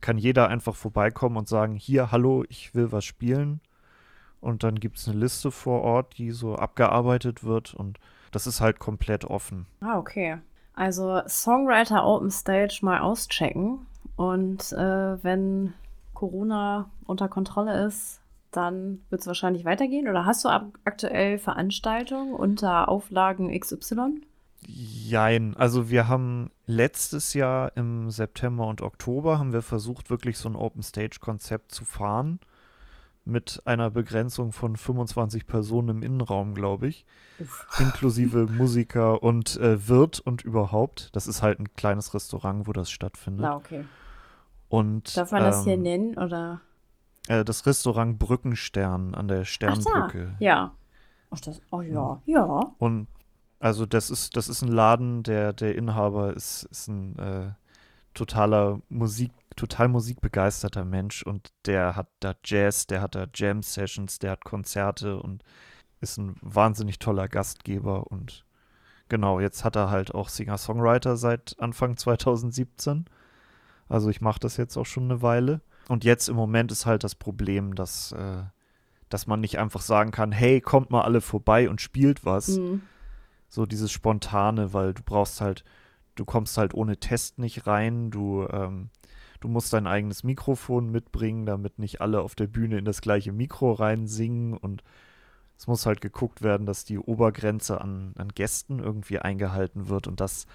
Kann jeder einfach vorbeikommen und sagen, hier, hallo, ich will was spielen. Und dann gibt es eine Liste vor Ort, die so abgearbeitet wird und das ist halt komplett offen. Ah, okay. Also Songwriter Open Stage mal auschecken. Und äh, wenn Corona unter Kontrolle ist, dann wird es wahrscheinlich weitergehen. Oder hast du aktuell Veranstaltungen unter Auflagen XY? Jein, also wir haben letztes Jahr im September und Oktober haben wir versucht, wirklich so ein Open Stage Konzept zu fahren mit einer Begrenzung von 25 Personen im Innenraum, glaube ich, Uff. <laughs> inklusive Musiker und äh, Wirt und überhaupt. Das ist halt ein kleines Restaurant, wo das stattfindet. Na, okay. Und Darf man das hier ähm, nennen? Oder? Äh, das Restaurant Brückenstern an der Ach da. Sternbrücke. Ja. Ach, das, oh ja. Ja. Und also das ist, das ist ein Laden, der, der Inhaber ist, ist ein äh, totaler Musik, total musikbegeisterter Mensch und der hat da Jazz, der hat da Jam-Sessions, der hat Konzerte und ist ein wahnsinnig toller Gastgeber und genau, jetzt hat er halt auch Singer-Songwriter seit Anfang 2017. Also ich mache das jetzt auch schon eine Weile. Und jetzt im Moment ist halt das Problem, dass, äh, dass man nicht einfach sagen kann, hey, kommt mal alle vorbei und spielt was. Mhm. so dieses Spontane, weil du brauchst halt, du kommst halt ohne Test nicht rein, du, ähm, du musst dein eigenes Mikrofon mitbringen, damit nicht alle auf der Bühne in das gleiche Mikro reinsingen. Und es muss halt geguckt werden, dass die Obergrenze an, an Gästen irgendwie eingehalten wird. Und das,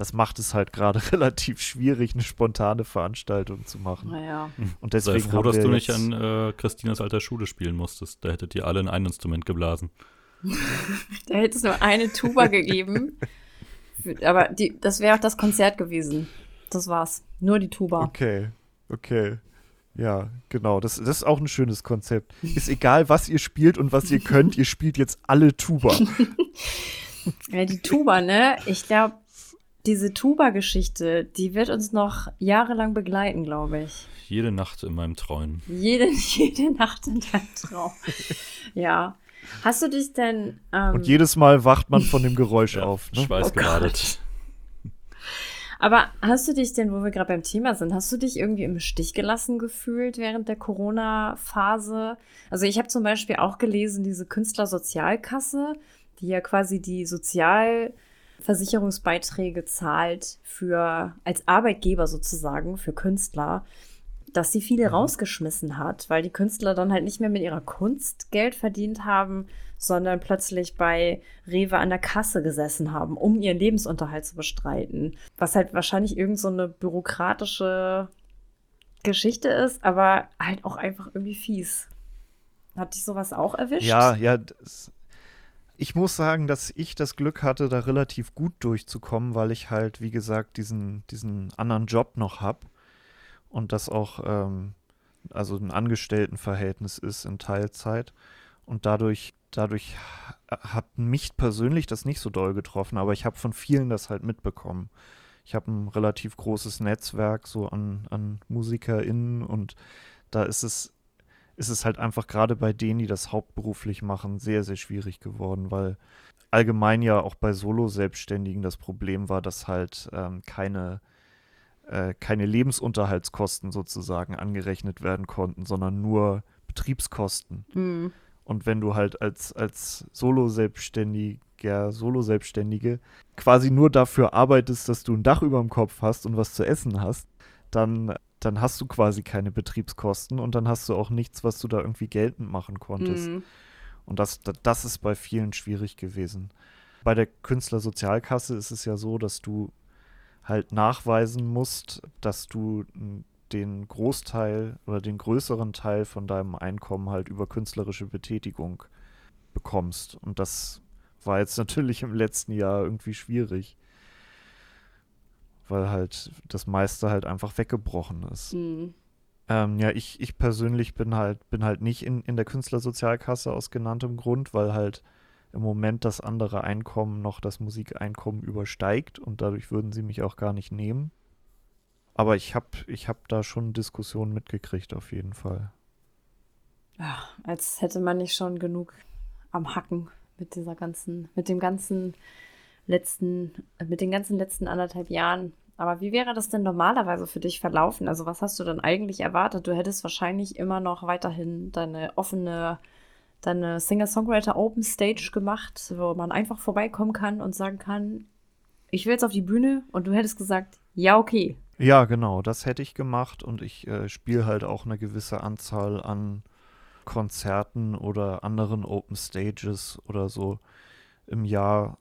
das macht es halt gerade <laughs> relativ schwierig, eine spontane Veranstaltung zu machen. Naja. Und Sei deswegen froh, haben dass du nicht an äh, Christinas alter Schule spielen musstest. Da hättet ihr alle in ein Instrument geblasen. <laughs> Da hätte es nur eine Tuba gegeben. <laughs> Aber die, das wäre auch das Konzert gewesen. Das war's. Nur die Tuba. Okay, okay. Ja, genau. Das, das ist auch ein schönes Konzept. Ist egal, was ihr spielt und was ihr könnt, ihr spielt jetzt alle Tuba. Ja, die Tuba, ne? Ich glaube, diese Tuba-Geschichte, die wird uns noch jahrelang begleiten, glaube ich. Jede Nacht in meinem Träumen. Jede, <laughs> jede Nacht in deinem Traum. ja. Hast du dich denn. Ähm, Und jedes Mal wacht man von dem Geräusch <laughs> Ja, auf. Ne? Schweißgebadet. <laughs> aber hast du dich denn, wo wir gerade beim Thema sind, hast du dich irgendwie im Stich gelassen gefühlt während der Corona-Phase? Also ich habe zum Beispiel auch gelesen, diese Künstlersozialkasse, die ja quasi die Sozialversicherungsbeiträge zahlt für als Arbeitgeber sozusagen für Künstler, dass sie viele Mhm. rausgeschmissen hat, weil die Künstler dann halt nicht mehr mit ihrer Kunst Geld verdient haben, sondern plötzlich bei Rewe an der Kasse gesessen haben, um ihren Lebensunterhalt zu bestreiten. Was halt wahrscheinlich irgend so eine bürokratische Geschichte ist, aber halt auch einfach irgendwie fies. Hat dich sowas auch erwischt? Ja, ja. Das, ich muss sagen, dass ich das Glück hatte, da relativ gut durchzukommen, weil ich halt, wie gesagt, diesen, diesen anderen Job noch habe und das auch, ähm, also ein Angestelltenverhältnis ist in Teilzeit. Und dadurch, dadurch ha- hat mich persönlich das nicht so doll getroffen, aber ich habe von vielen das halt mitbekommen. Ich habe ein relativ großes Netzwerk so an, an MusikerInnen und da ist es ist es halt einfach gerade bei denen, die das hauptberuflich machen, sehr, sehr schwierig geworden, weil allgemein ja auch bei Solo-Selbstständigen das Problem war, dass halt ähm, keine, äh, keine Lebensunterhaltskosten sozusagen angerechnet werden konnten, sondern nur Betriebskosten. Hm. Und wenn du halt als, als Solo-Selbstständiger, Solo-Selbstständige quasi nur dafür arbeitest, dass du ein Dach über dem Kopf hast und was zu essen hast, dann, dann hast du quasi keine Betriebskosten und dann hast du auch nichts, was du da irgendwie geltend machen konntest. Hm. Und das, das, ist bei vielen schwierig gewesen. Bei der Künstlersozialkasse ist es ja so, dass du halt nachweisen musst, dass du den Großteil oder den größeren Teil von deinem Einkommen halt über künstlerische Betätigung bekommst. Und das war jetzt <laughs> natürlich im letzten Jahr irgendwie schwierig, weil halt das meiste halt einfach weggebrochen ist. Hm. Ähm, ja, ich, ich persönlich bin halt, bin halt nicht in, in der Künstlersozialkasse aus genanntem Grund, weil halt im Moment das andere Einkommen noch das Musikeinkommen übersteigt und dadurch würden sie mich auch gar nicht nehmen. Aber ich habe ich hab da schon Diskussionen mitgekriegt, auf jeden Fall. Ja, als hätte man nicht schon genug am Hacken mit dieser ganzen, mit dem ganzen letzten, mit den ganzen letzten anderthalb Jahren. Aber wie wäre das denn normalerweise für dich verlaufen? Also was hast du denn eigentlich erwartet? Du hättest wahrscheinlich immer noch weiterhin deine offene, deine Singer-Songwriter Open Stage gemacht, wo man einfach vorbeikommen kann und sagen kann, ich will jetzt auf die Bühne und du hättest gesagt, ja, okay. Ja, genau, das hätte ich gemacht und ich äh, spiele halt auch eine gewisse Anzahl an Konzerten oder anderen Open Stages oder so im Jahr.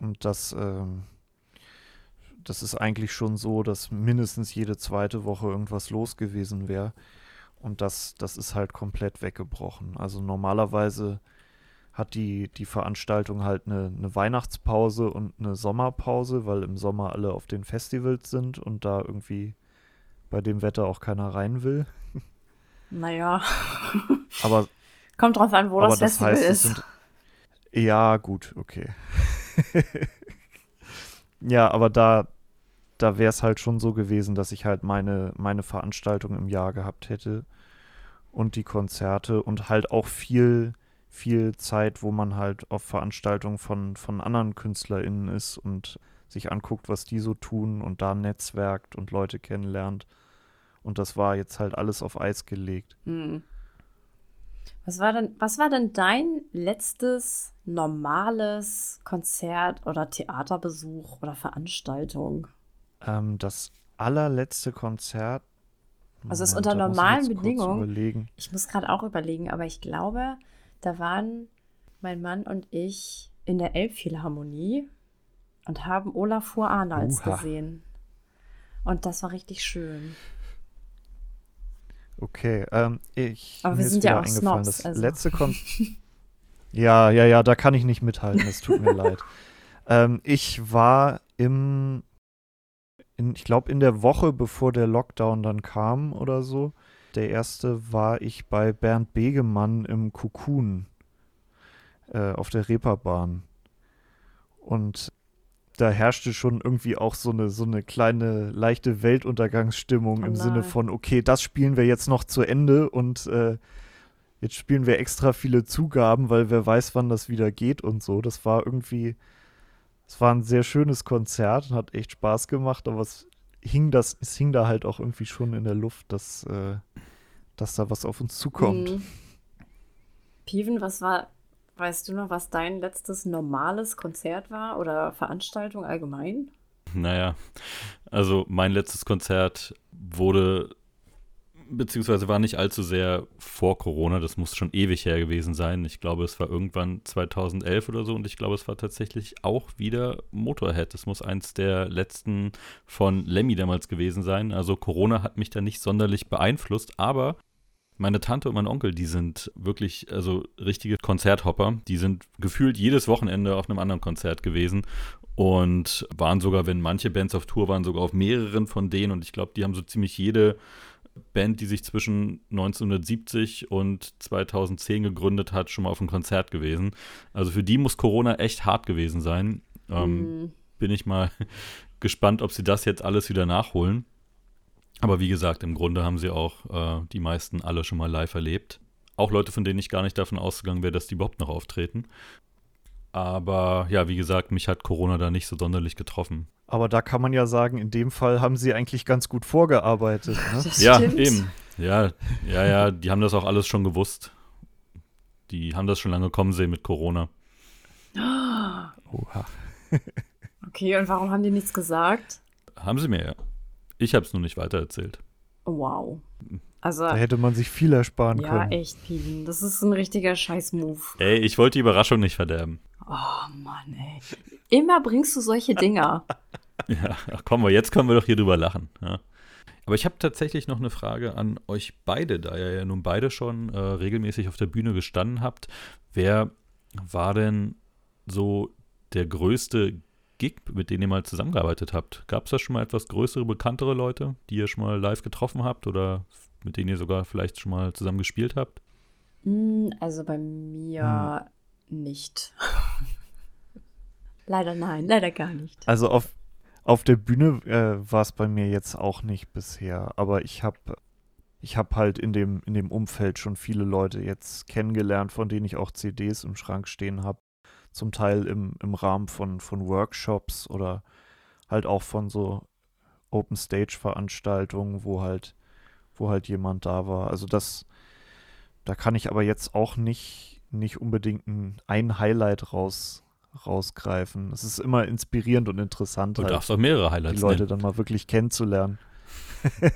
Und das, ähm, das ist eigentlich schon so, dass mindestens jede zweite Woche irgendwas los gewesen wäre. Und das, das ist halt komplett weggebrochen. Also normalerweise hat die, die Veranstaltung halt eine, eine Weihnachtspause und eine Sommerpause, weil im Sommer alle auf den Festivals sind und da irgendwie bei dem Wetter auch keiner rein will. Naja. <laughs> Aber kommt drauf an, wo das, das Festival heißt, ist. Sind, ja, gut, okay. <laughs> ja, aber da, da wäre es halt schon so gewesen, dass ich halt meine, meine Veranstaltung im Jahr gehabt hätte und die Konzerte und halt auch viel, viel Zeit, wo man halt auf Veranstaltungen von, von anderen KünstlerInnen ist und sich anguckt, was die so tun und da netzwerkt und Leute kennenlernt. Und das war jetzt halt alles auf Eis gelegt. Hm. Was war denn, was war denn dein letztes normales Konzert oder Theaterbesuch oder Veranstaltung? Ähm, das allerletzte Konzert. Also es ist unter normalen Bedingungen. Ich muss gerade auch überlegen, aber ich glaube, da waren mein Mann und ich in der Elbphilharmonie und haben Olafur Arnolds Uha. gesehen. Und das war richtig schön. Okay, ähm, ich. Aber wir sind ja auch Snobs, das also. letzte Kon <laughs> Ja, ja, ja, da kann ich nicht mithalten, es tut mir <laughs> leid. Ähm, ich war im, in, ich glaube, in der Woche, bevor der Lockdown dann kam oder so, der erste war ich bei Bernd Begemann im Cocoon äh, auf der Reeperbahn. Und da herrschte schon irgendwie auch so eine, so eine kleine, leichte Weltuntergangsstimmung Oh im Sinne von, okay, das spielen wir jetzt noch zu Ende und äh, jetzt spielen wir extra viele Zugaben, weil wer weiß, wann das wieder geht und so. Das war irgendwie, es war ein sehr schönes Konzert und hat echt Spaß gemacht, aber es hing das, es hing da halt auch irgendwie schon in der Luft, dass, äh, dass da was auf uns zukommt. Mhm. Piven, was war, weißt du noch, was dein letztes normales Konzert war oder Veranstaltung allgemein? Naja, also mein letztes Konzert wurde, beziehungsweise war nicht allzu sehr vor Corona, das muss schon ewig her gewesen sein. Ich glaube, es war irgendwann 2011 oder so und ich glaube, es war tatsächlich auch wieder Motorhead. Das muss eins der letzten von Lemmy damals gewesen sein. Also Corona hat mich da nicht sonderlich beeinflusst, aber meine Tante und mein Onkel, die sind wirklich, also richtige Konzerthopper. Die sind gefühlt jedes Wochenende auf einem anderen Konzert gewesen und waren sogar, wenn manche Bands auf Tour waren, sogar auf mehreren von denen. Und ich glaube, die haben so ziemlich jede Band, die sich zwischen 1970 und 2010 gegründet hat, schon mal auf einem Konzert gewesen. Also für die muss Corona echt hart gewesen sein. Ähm, Mhm. Bin ich mal <laughs> gespannt, ob sie das jetzt alles wieder nachholen. Aber wie gesagt, im Grunde haben sie auch äh, die meisten alle schon mal live erlebt. Auch Leute, von denen ich gar nicht davon ausgegangen wäre, dass die überhaupt noch auftreten. Aber ja, wie gesagt, mich hat Corona da nicht so sonderlich getroffen. Aber da kann man ja sagen, in dem Fall haben sie eigentlich ganz gut vorgearbeitet. Ne? Das ja, stimmt. eben. Ja, ja, ja, die haben das auch alles schon gewusst. Die haben das schon lange kommen sehen mit Corona. Oha. <laughs> Okay, und warum haben die nichts gesagt? Haben sie mir ja. Ich habe es nur nicht weitererzählt. Wow. Also, Da hätte man sich viel ersparen ja, können. echt, Piven. Das ist ein richtiger Scheiß-Move. Ey, ich wollte die Überraschung nicht verderben. Oh Mann, ey. Immer bringst du solche Dinger. <laughs> <laughs> Ja, ach komm mal, jetzt können wir doch hier drüber lachen. Ja. Aber ich habe tatsächlich noch eine Frage an euch beide, da ihr ja nun beide schon äh, regelmäßig auf der Bühne gestanden habt. Wer war denn so der größte Gig, mit dem ihr mal zusammengearbeitet habt? Gab es da schon mal etwas größere, bekanntere Leute, die ihr schon mal live getroffen habt oder mit denen ihr sogar vielleicht schon mal zusammen gespielt habt? Hm, Also bei mir nicht. <laughs> leider nein, leider gar nicht. Also auf, auf der Bühne äh, war es bei mir jetzt auch nicht bisher, aber ich habe ich hab halt in dem, in dem Umfeld schon viele Leute jetzt kennengelernt, von denen ich auch CDs im Schrank stehen habe. zum Teil im, im Rahmen von, von Workshops oder halt auch von so Open Stage Veranstaltungen, wo halt, wo halt jemand da war. Also das, da kann ich aber jetzt auch nicht, nicht unbedingt ein, ein Highlight raus, rausgreifen. Es ist immer inspirierend und interessant, Du halt, darfst auch mehrere Highlights die Leute nennen. dann mal wirklich kennenzulernen. <laughs>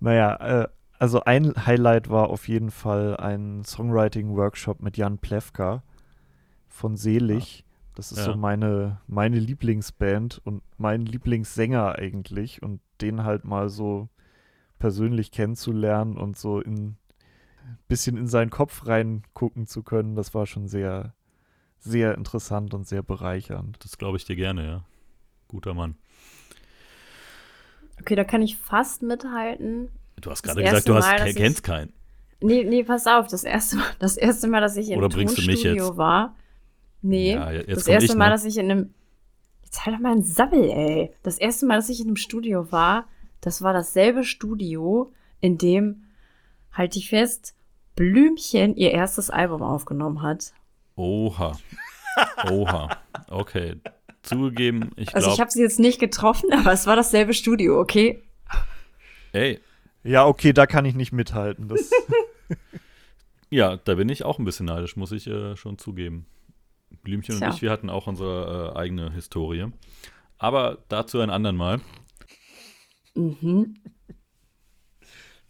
naja, äh, also ein Highlight war auf jeden Fall ein Songwriting-Workshop mit Jan Plewka von Selig. Das ist Ja. so meine, meine Lieblingsband und mein Lieblingssänger eigentlich. Und den halt mal so persönlich kennenzulernen und so in bisschen in seinen Kopf reingucken zu können, das war schon sehr, sehr interessant und sehr bereichernd. Das glaube ich dir gerne, ja. Guter Mann. Okay, da kann ich fast mithalten. Du hast gerade gesagt, du hast, Mal, dass ich- kennst keinen. Nee, nee, pass auf, das erste Mal, das erste Mal, dass ich in Oder einem bringst du mich Tonstudio jetzt? war. Nee, Ja, jetzt das erste ich, Mal, ne? dass ich in einem. Jetzt halt doch mal ein Sabbel, ey. Das erste Mal, dass ich in einem Studio war, das war dasselbe Studio, in dem, halt ich fest, Blümchen ihr erstes Album aufgenommen hat. Oha. Oha. Okay. Zugegeben, ich Also ich glaube, habe sie jetzt nicht getroffen, <laughs> aber es war dasselbe Studio, okay? ey, Ja, okay, da kann ich nicht mithalten. Das, <laughs> ja, da bin ich auch ein bisschen neidisch, muss ich äh, schon zugeben. Blümchen Tja. und ich, wir hatten auch unsere äh, eigene Historie. Aber dazu ein andern Mal. Mhm.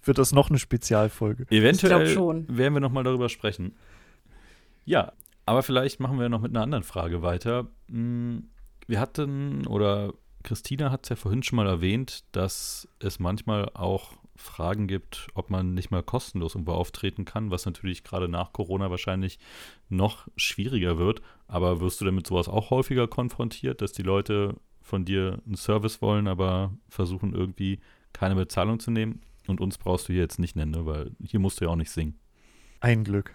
wird das noch eine Spezialfolge? Eventuell Ich glaub schon. werden wir noch mal darüber sprechen. Ja, aber vielleicht machen wir noch mit einer anderen Frage weiter. Hm, Wir hatten, oder Christina hat es ja vorhin schon mal erwähnt, dass es manchmal auch Fragen gibt, ob man nicht mal kostenlos irgendwo auftreten kann, was natürlich gerade nach Corona wahrscheinlich noch schwieriger wird. Aber wirst du damit sowas auch häufiger konfrontiert, dass die Leute von dir einen Service wollen, aber versuchen irgendwie keine Bezahlung zu nehmen? Und uns brauchst du hier jetzt nicht nennen, ne? weil hier musst du ja auch nicht singen. Ein Glück.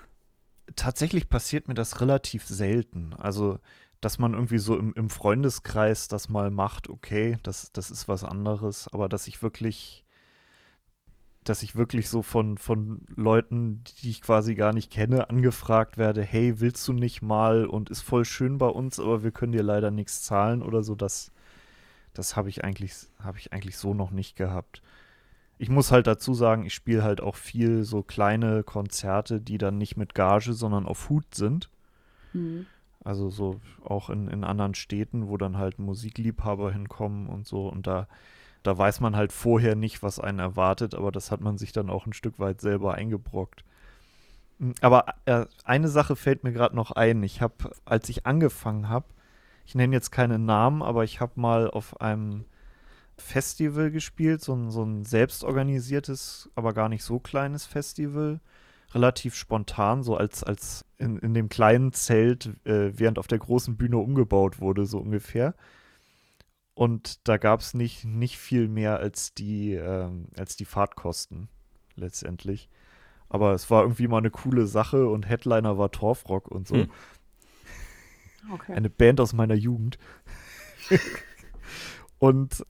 Tatsächlich passiert mir das relativ selten. Also, dass man irgendwie so im, im Freundeskreis das mal macht, okay, das, das ist was anderes. Aber dass ich wirklich, dass ich wirklich so von, von Leuten, die ich quasi gar nicht kenne, angefragt werde, hey, willst du nicht mal und ist voll schön bei uns, aber wir können dir leider nichts zahlen oder so, das, das habe ich eigentlich, habe ich eigentlich so noch nicht gehabt. Ich muss halt dazu sagen, ich spiele halt auch viel so kleine Konzerte, die dann nicht mit Gage, sondern auf Hut sind. Mhm. Also so auch in, in anderen Städten, wo dann halt Musikliebhaber hinkommen und so. Und da, da weiß man halt vorher nicht, was einen erwartet, aber das hat man sich dann auch ein Stück weit selber eingebrockt. Mm, Aber äh, eine Sache fällt mir gerade noch ein. Ich habe, als ich angefangen habe, ich nenne jetzt keine Namen, aber ich habe mal auf einem Festival gespielt, so ein, so ein selbstorganisiertes, aber gar nicht so kleines Festival. Relativ spontan, so als, als in, in dem kleinen Zelt, äh, während auf der großen Bühne umgebaut wurde, so ungefähr. Und da gab es nicht, nicht viel mehr als die, ähm, als die Fahrtkosten letztendlich. Aber es war irgendwie mal eine coole Sache und Headliner war Torfrock und so. Hm. Okay. Eine Band aus meiner Jugend. <laughs> und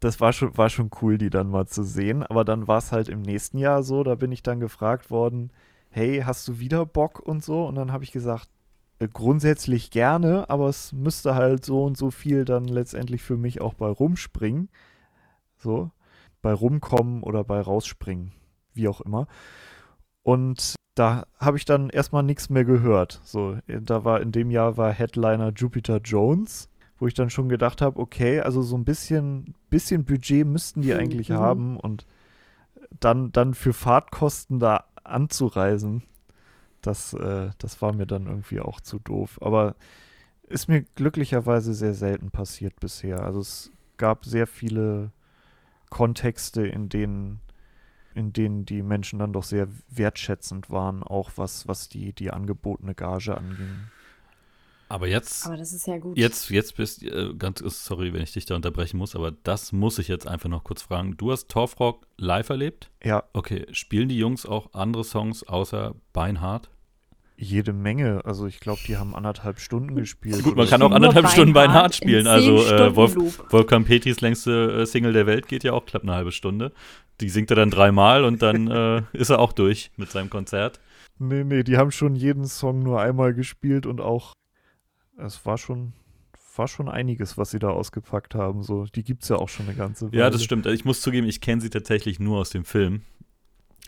das war schon, war schon cool, die dann mal zu sehen. Aber dann war es halt im nächsten Jahr so, da bin ich dann gefragt worden, hey, hast du wieder Bock und so? Und dann habe ich gesagt, äh, grundsätzlich gerne, aber es müsste halt so und so viel dann letztendlich für mich auch bei rumspringen. So, bei rumkommen oder bei rausspringen, wie auch immer. Und da habe ich dann erstmal nichts mehr gehört. So, äh, da war in dem Jahr war Headliner Jupiter Jones, wo ich dann schon gedacht habe, okay, also so ein bisschen, bisschen Budget müssten die eigentlich Mhm. haben und dann, dann für Fahrtkosten da anzureisen, das, äh, das war mir dann irgendwie auch zu doof. Aber ist mir glücklicherweise sehr selten passiert bisher. Also es gab sehr viele Kontexte, in denen in denen die Menschen dann doch sehr wertschätzend waren, auch was, was die, die angebotene Gage anging. Aber jetzt, Aber das ist ja gut. jetzt, jetzt bist äh, ganz, sorry, wenn ich dich da unterbrechen muss, aber das muss ich jetzt einfach noch kurz fragen. Du hast Torfrock live erlebt? Ja, Okay, spielen die Jungs auch andere Songs außer Beinhard? Jede Menge. Also ich glaube, die haben anderthalb Stunden gespielt. Gut, man kann auch anderthalb Stunden Beinhard Beinhard in spielen. Also äh, 10 Wolf. Wolfgang Petris längste äh, Single der Welt geht ja auch knapp eine halbe Stunde. Die singt er dann dreimal und dann <laughs> äh, ist er auch durch mit seinem Konzert. Nee, nee, die haben schon jeden Song nur einmal gespielt und auch, es war schon, war schon einiges, was sie da ausgepackt haben. So, die gibt es ja auch schon eine ganze Weile. Ja, das stimmt. Also Ich muss zugeben, ich kenne sie tatsächlich nur aus dem Film.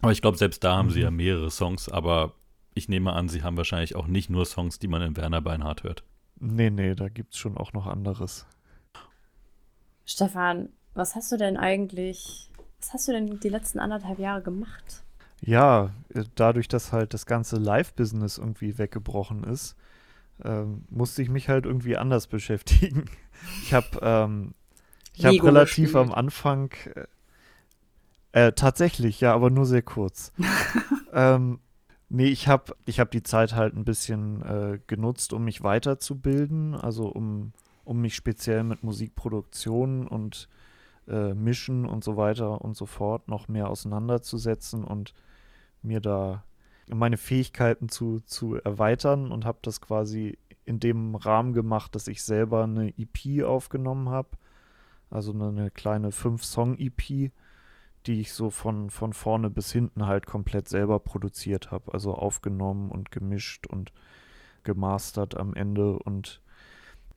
Aber ich glaube, selbst da haben sie Mhm. ja mehrere Songs. Aber ich nehme an, sie haben wahrscheinlich auch nicht nur Songs, die man in Werner Beinhardt hört. Nee, nee, da gibt es schon auch noch anderes. Stefan, was hast du denn eigentlich, was hast du denn die letzten anderthalb Jahre gemacht? Ja, äh, dadurch, dass halt das ganze Live-Business irgendwie weggebrochen ist, ähm, musste ich mich halt irgendwie anders beschäftigen. <laughs> Ich habe ähm, ich hab relativ gespielt. am Anfang, äh, äh, tatsächlich, ja, aber nur sehr kurz. <laughs> ähm, nee, ich habe ich hab die Zeit halt ein bisschen äh, genutzt, um mich weiterzubilden, also um, um mich speziell mit Musikproduktion und äh, Mischen und so weiter und so fort noch mehr auseinanderzusetzen und mir da meine Fähigkeiten zu, zu erweitern und habe das quasi in dem Rahmen gemacht, dass ich selber eine EP aufgenommen habe. Also eine, eine kleine 5-Song-EP, die ich so von, von vorne bis hinten halt komplett selber produziert habe. Also aufgenommen und gemischt und gemastert am Ende. Und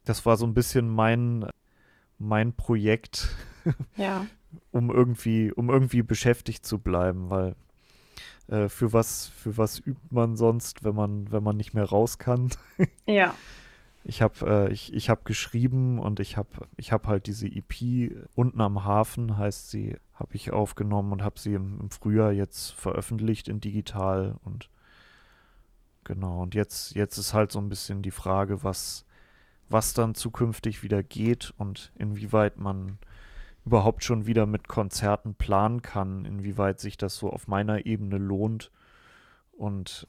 das war so ein bisschen mein, mein Projekt, Ja. <laughs> um irgendwie, um irgendwie beschäftigt zu bleiben, weil äh, für was, für was übt man sonst, wenn man, wenn man nicht mehr raus kann? <laughs> Ja. Ich habe äh, ich, ich hab geschrieben und ich habe ich hab halt diese EP unten am Hafen, heißt sie, habe ich aufgenommen und habe sie im, im Frühjahr jetzt veröffentlicht in digital und genau, und jetzt, jetzt ist halt so ein bisschen die Frage, was, was dann zukünftig wieder geht und inwieweit man überhaupt schon wieder mit Konzerten planen kann, inwieweit sich das so auf meiner Ebene lohnt und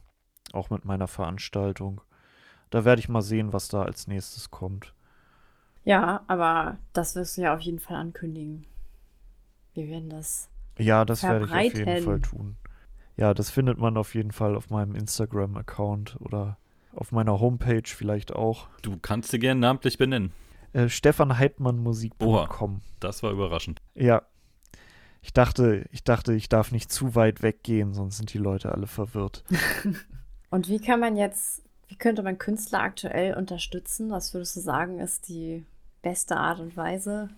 auch mit meiner Veranstaltung. Da werde ich mal sehen, was da als nächstes kommt. Ja, aber das wirst du ja auf jeden Fall ankündigen. Wir werden das. Ja, das werde ich auf jeden Verbreiten. Fall tun. Ja, das findet man auf jeden Fall auf meinem Instagram-Account oder auf meiner Homepage vielleicht auch. Du kannst sie gerne namentlich benennen. Äh, StefanHeidmannmusik.com. Das war überraschend. Ja. Ich dachte, ich dachte, ich darf nicht zu weit weggehen, sonst sind die Leute alle verwirrt. <laughs> Und wie kann man jetzt, wie könnte man Künstler aktuell unterstützen? Was würdest du sagen, ist die beste Art und Weise?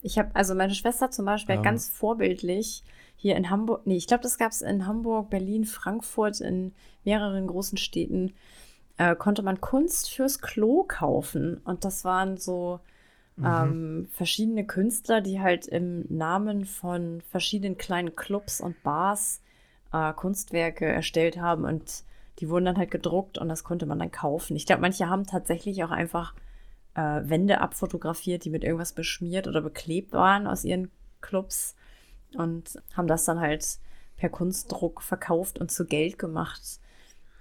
Ich habe, also meine Schwester zum Beispiel hat Ähm. ganz vorbildlich hier in Hamburg, nee, ich glaube, das gab es in Hamburg, Berlin, Frankfurt, in mehreren großen Städten, äh, konnte man Kunst fürs Klo kaufen. Und das waren so Mhm. ähm, verschiedene Künstler, die halt im Namen von verschiedenen kleinen Clubs und Bars äh, Kunstwerke erstellt haben und die wurden dann halt gedruckt und das konnte man dann kaufen. Ich glaube, manche haben tatsächlich auch einfach äh, Wände abfotografiert, die mit irgendwas beschmiert oder beklebt waren aus ihren Clubs und haben das dann halt per Kunstdruck verkauft und zu Geld gemacht.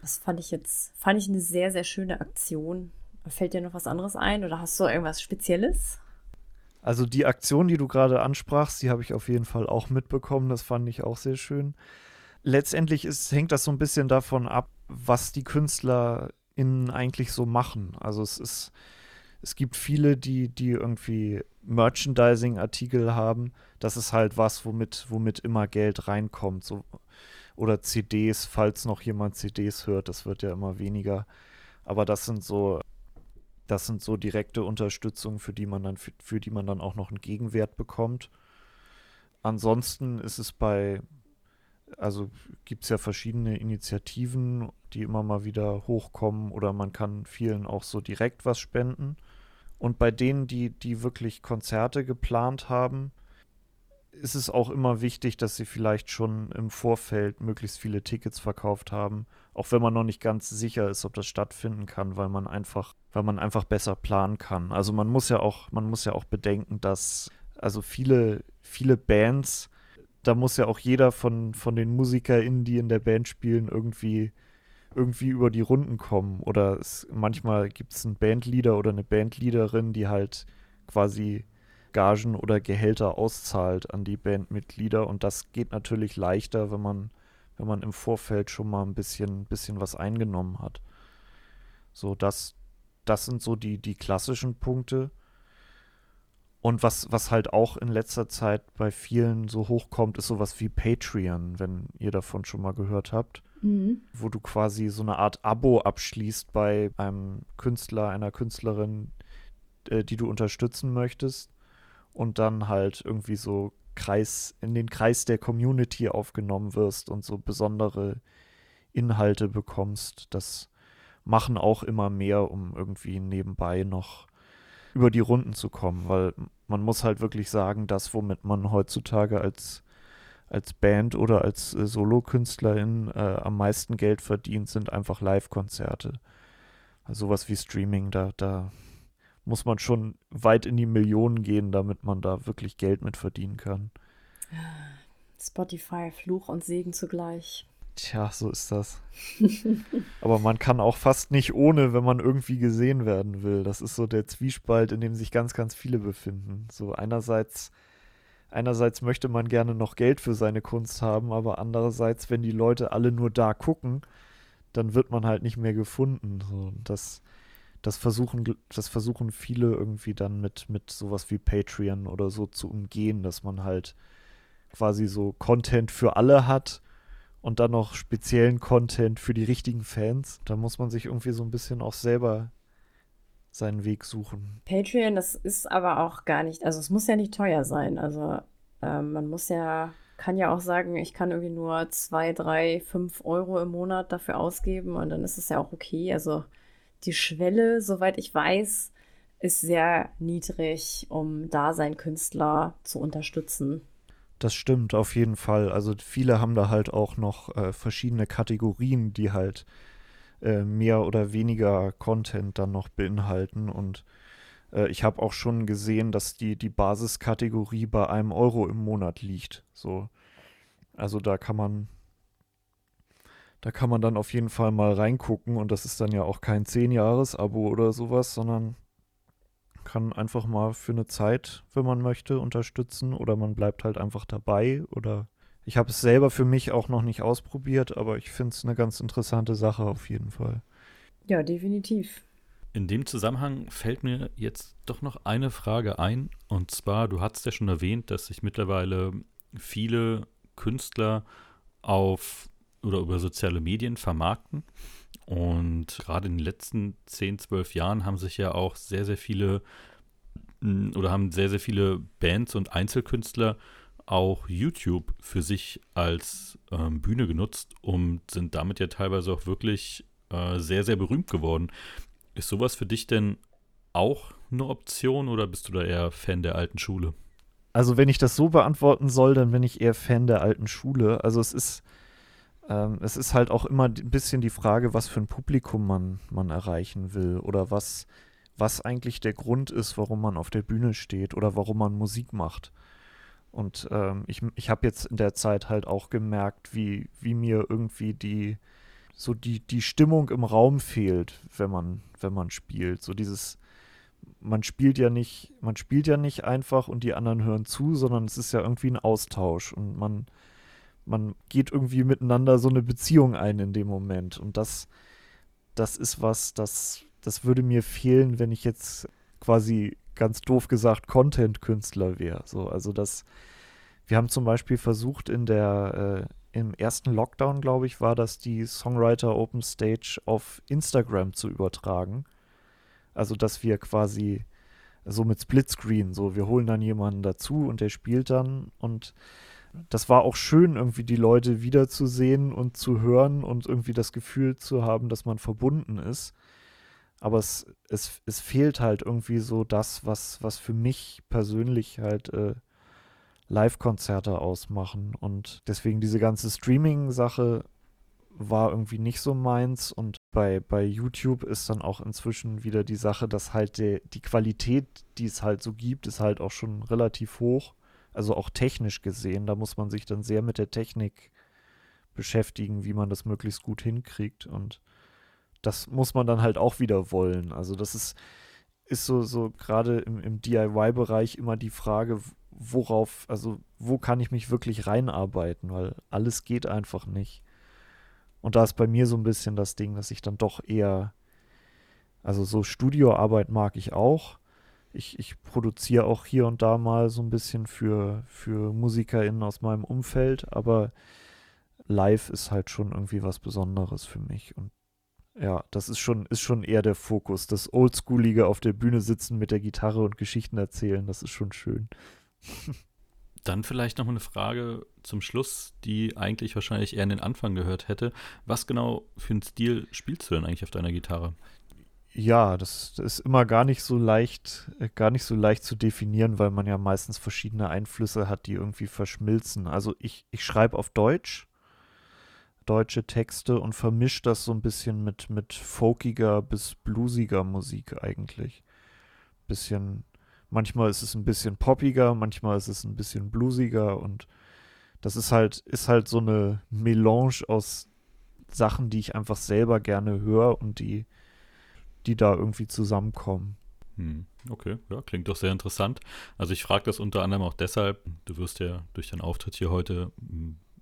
Das fand ich jetzt, fand ich eine sehr, sehr schöne Aktion. Fällt dir noch was anderes ein oder hast du irgendwas Spezielles? Also die Aktion, die du gerade ansprachst, die habe ich auf jeden Fall auch mitbekommen. Das fand ich auch sehr schön. Letztendlich ist, hängt das so ein bisschen davon ab, was die KünstlerInnen eigentlich so machen. Also es ist, es gibt viele, die, die irgendwie Merchandising-Artikel haben. Das ist halt was, womit, womit immer Geld reinkommt. So, oder CDs, falls noch jemand CDs hört, das wird ja immer weniger. Aber das sind so, das sind so direkte Unterstützungen, für die man dann, für, für die man dann auch noch einen Gegenwert bekommt. Ansonsten ist es bei, also gibt es ja verschiedene Initiativen, die immer mal wieder hochkommen oder man kann vielen auch so direkt was spenden. Und bei denen, die, die wirklich Konzerte geplant haben, ist es auch immer wichtig, dass sie vielleicht schon im Vorfeld möglichst viele Tickets verkauft haben, auch wenn man noch nicht ganz sicher ist, ob das stattfinden kann, weil man einfach, weil man einfach besser planen kann. Also man muss ja auch, man muss ja auch bedenken, dass also viele, viele Bands, da muss ja auch jeder von, von den MusikerInnen, die in der Band spielen, irgendwie, irgendwie über die Runden kommen. Oder es, manchmal gibt es einen Bandleader oder eine Bandleaderin, die halt quasi Gagen oder Gehälter auszahlt an die Bandmitglieder. Und das geht natürlich leichter, wenn man wenn man im Vorfeld schon mal ein bisschen, bisschen was eingenommen hat. So, das, das sind so die, die klassischen Punkte. Und was, was halt auch in letzter Zeit bei vielen so hochkommt, ist sowas wie Patreon, wenn ihr davon schon mal gehört habt. Mhm. Wo du quasi so eine Art Abo abschließt bei einem Künstler, einer Künstlerin, äh, die du unterstützen möchtest. Und dann halt irgendwie so Kreis, in den Kreis der Community aufgenommen wirst und so besondere Inhalte bekommst. Das machen auch immer mehr, um irgendwie nebenbei noch über die Runden zu kommen, weil man muss halt wirklich sagen, das, womit man heutzutage als, als Band oder als äh, Solokünstlerin äh, am meisten Geld verdient, sind einfach Live-Konzerte. Also sowas wie Streaming, da, da muss man schon weit in die Millionen gehen, damit man da wirklich Geld mit verdienen kann. Spotify, Fluch und Segen zugleich. Tja, so ist das. <laughs> Aber man kann auch fast nicht ohne, wenn man irgendwie gesehen werden will. Das ist so der Zwiespalt, in dem sich ganz, ganz viele befinden. So einerseits, einerseits möchte man gerne noch Geld für seine Kunst haben, aber andererseits, wenn die Leute alle nur da gucken, dann wird man halt nicht mehr gefunden. So, das, das versuchen, das versuchen viele irgendwie dann mit, mit sowas wie Patreon oder so zu umgehen, dass man halt quasi so Content für alle hat und dann noch speziellen Content für die richtigen Fans. Da muss man sich irgendwie so ein bisschen auch selber seinen Weg suchen. Patreon, das ist aber auch gar nicht, also es muss ja nicht teuer sein. Also ähm, man muss ja, kann ja auch sagen, ich kann irgendwie nur zwei, drei, fünf Euro im Monat dafür ausgeben und dann ist es ja auch okay. Also die Schwelle, soweit ich weiß, ist sehr niedrig, um da seinen Künstler zu unterstützen. Das stimmt, auf jeden Fall. Also viele haben da halt auch noch äh, verschiedene Kategorien, die halt äh, mehr oder weniger Content dann noch beinhalten. Und äh, ich habe auch schon gesehen, dass die, die Basiskategorie bei einem Euro im Monat liegt. So. Also da kann man, da kann man dann auf jeden Fall mal reingucken und das ist dann ja auch kein 10-Jahres-Abo oder sowas, sondern kann einfach mal für eine Zeit, wenn man möchte, unterstützen oder man bleibt halt einfach dabei oder ich habe es selber für mich auch noch nicht ausprobiert, aber ich finde es eine ganz interessante Sache auf jeden Fall. Ja, definitiv. In dem Zusammenhang fällt mir jetzt doch noch eine Frage ein. Und zwar, du hast ja schon erwähnt, dass sich mittlerweile viele Künstler auf oder über soziale Medien vermarkten. Und gerade in den letzten 10, 12 Jahren haben sich ja auch sehr, sehr viele mm, oder haben sehr, sehr viele Bands und Einzelkünstler auch YouTube für sich als ähm, Bühne genutzt und sind damit ja teilweise auch wirklich äh, sehr, sehr berühmt geworden. Ist sowas für dich denn auch eine Option oder bist du da eher Fan der alten Schule? Also wenn ich das so beantworten soll, dann bin ich eher Fan der alten Schule. Also es ist ähm, es ist halt auch immer ein bisschen die Frage, was für ein Publikum man, man erreichen will oder was, was eigentlich der Grund ist, warum man auf der Bühne steht oder warum man Musik macht. Und ähm, ich, ich habe jetzt in der Zeit halt auch gemerkt, wie, wie mir irgendwie die, so die, die Stimmung im Raum fehlt, wenn man, wenn man spielt. So dieses, man spielt ja nicht, man spielt ja nicht einfach und die anderen hören zu, sondern es ist ja irgendwie ein Austausch und man, man geht irgendwie miteinander so eine Beziehung ein in dem Moment. Und das, das ist was, das, das würde mir fehlen, wenn ich jetzt quasi ganz doof gesagt Content-Künstler wäre. So, also das, wir haben zum Beispiel versucht in der, äh, im ersten Lockdown, glaube ich, war das die Songwriter Open Stage auf Instagram zu übertragen. Also, dass wir quasi so mit Splitscreen, so wir holen dann jemanden dazu und der spielt dann und das war auch schön, irgendwie die Leute wiederzusehen und zu hören und irgendwie das Gefühl zu haben, dass man verbunden ist. Aber es, es, es fehlt halt irgendwie so das, was, was für mich persönlich halt äh, Live-Konzerte ausmachen. Und deswegen diese ganze Streaming-Sache war irgendwie nicht so meins. Und bei, bei YouTube ist dann auch inzwischen wieder die Sache, dass halt die, die Qualität, die es halt so gibt, ist halt auch schon relativ hoch. Also auch technisch gesehen, da muss man sich dann sehr mit der Technik beschäftigen, wie man das möglichst gut hinkriegt. Und das muss man dann halt auch wieder wollen. Also das ist, ist so, so gerade im, im DIY-Bereich immer die Frage, worauf, also wo kann ich mich wirklich reinarbeiten, weil alles geht einfach nicht. Und da ist bei mir so ein bisschen das Ding, dass ich dann doch eher, also so Studioarbeit mag ich auch. Ich, ich produziere auch hier und da mal so ein bisschen für, für MusikerInnen aus meinem Umfeld, aber live ist halt schon irgendwie was Besonderes für mich. Und ja, das ist schon, ist schon eher der Fokus. Das Oldschoolige auf der Bühne sitzen mit der Gitarre und Geschichten erzählen, das ist schon schön. <laughs> Dann vielleicht noch eine Frage zum Schluss, die eigentlich wahrscheinlich eher in den Anfang gehört hätte. Was genau für einen Stil spielst du denn eigentlich auf deiner Gitarre? Ja, das, das ist immer gar nicht so leicht, äh, gar nicht so leicht zu definieren, weil man ja meistens verschiedene Einflüsse hat, die irgendwie verschmilzen. Also ich, ich schreibe auf Deutsch, deutsche Texte und vermische das so ein bisschen mit, mit folkiger bis bluesiger Musik eigentlich. Bisschen Manchmal ist es ein bisschen poppiger, manchmal ist es ein bisschen bluesiger und das ist halt, ist halt so eine Melange aus Sachen, die ich einfach selber gerne höre und die, die da irgendwie zusammenkommen. Hm, okay, ja, klingt doch sehr interessant. Also ich frage das unter anderem auch deshalb, du wirst ja durch deinen Auftritt hier heute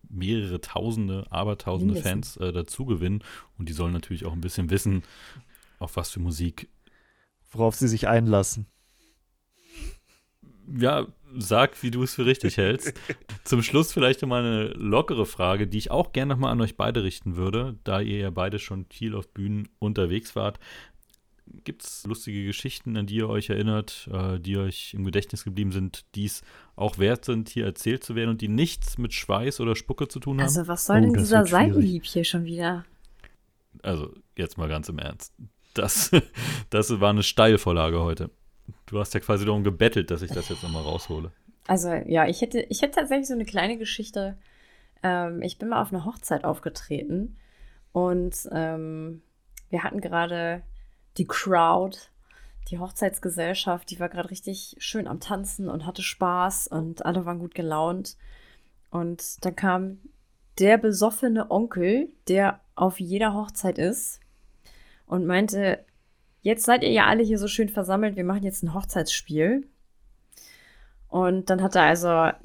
mehrere Tausende, Abertausende Fans äh, dazu gewinnen und die sollen natürlich auch ein bisschen wissen, auf was für Musik. Worauf sie sich einlassen ja, sag, wie du es für richtig hältst. Zum Schluss vielleicht nochmal eine lockere Frage, die ich auch gerne nochmal an euch beide richten würde, da ihr ja beide schon viel auf Bühnen unterwegs wart. Gibt es lustige Geschichten, an die ihr euch erinnert, äh, die euch im Gedächtnis geblieben sind, die es auch wert sind, hier erzählt zu werden und die nichts mit Schweiß oder Spucke zu tun haben? Also, was soll oh, denn dieser Seitenhieb hier schon wieder? Also, jetzt mal ganz im Ernst. Das, <laughs> das war eine Steilvorlage heute. Du hast ja quasi darum gebettelt, dass ich das jetzt nochmal raushole. Also ja, ich hätte, ich hätte tatsächlich so eine kleine Geschichte. Ähm, ich bin mal auf eine Hochzeit aufgetreten und ähm, wir hatten gerade die Crowd, die Hochzeitsgesellschaft, die war gerade richtig schön am Tanzen und hatte Spaß und alle waren gut gelaunt. Und dann kam der besoffene Onkel, der auf jeder Hochzeit ist, und meinte, jetzt seid ihr ja alle hier so schön versammelt, wir machen jetzt ein Hochzeitsspiel. Und dann hat er also,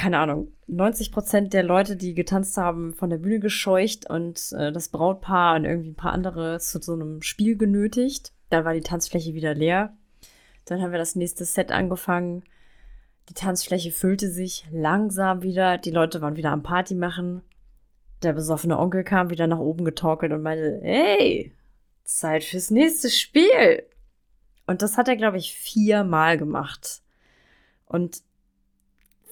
keine Ahnung, 90 Prozent der Leute, die getanzt haben, von der Bühne gescheucht und äh, das Brautpaar und irgendwie ein paar andere zu so einem Spiel genötigt. Dann war die Tanzfläche wieder leer. Dann haben wir das nächste Set angefangen. Die Tanzfläche füllte sich langsam wieder. Die Leute waren wieder am Party machen. Der besoffene Onkel kam wieder nach oben getorkelt und meinte, hey, Zeit fürs nächste Spiel. Und das hat er, glaube ich, viermal gemacht. Und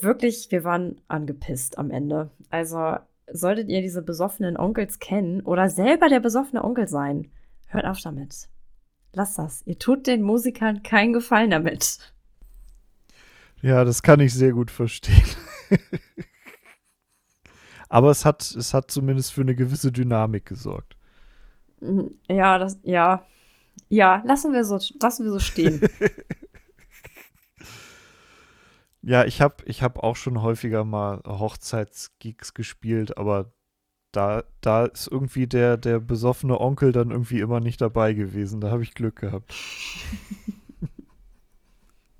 wirklich, wir waren angepisst am Ende. Also solltet ihr diese besoffenen Onkels kennen oder selber der besoffene Onkel sein, hört auf damit. Lasst das. Ihr tut den Musikern keinen Gefallen damit. Ja, das kann ich sehr gut verstehen. <laughs> Aber es hat, es hat zumindest für eine gewisse Dynamik gesorgt. Mhm. Ja, das, ja. Ja, lassen wir so, lassen wir so stehen. <laughs> ja, ich habe ich hab auch schon häufiger mal Hochzeitsgigs gespielt, aber da, da ist irgendwie der, der besoffene Onkel dann irgendwie immer nicht dabei gewesen. Da habe ich Glück gehabt. <laughs>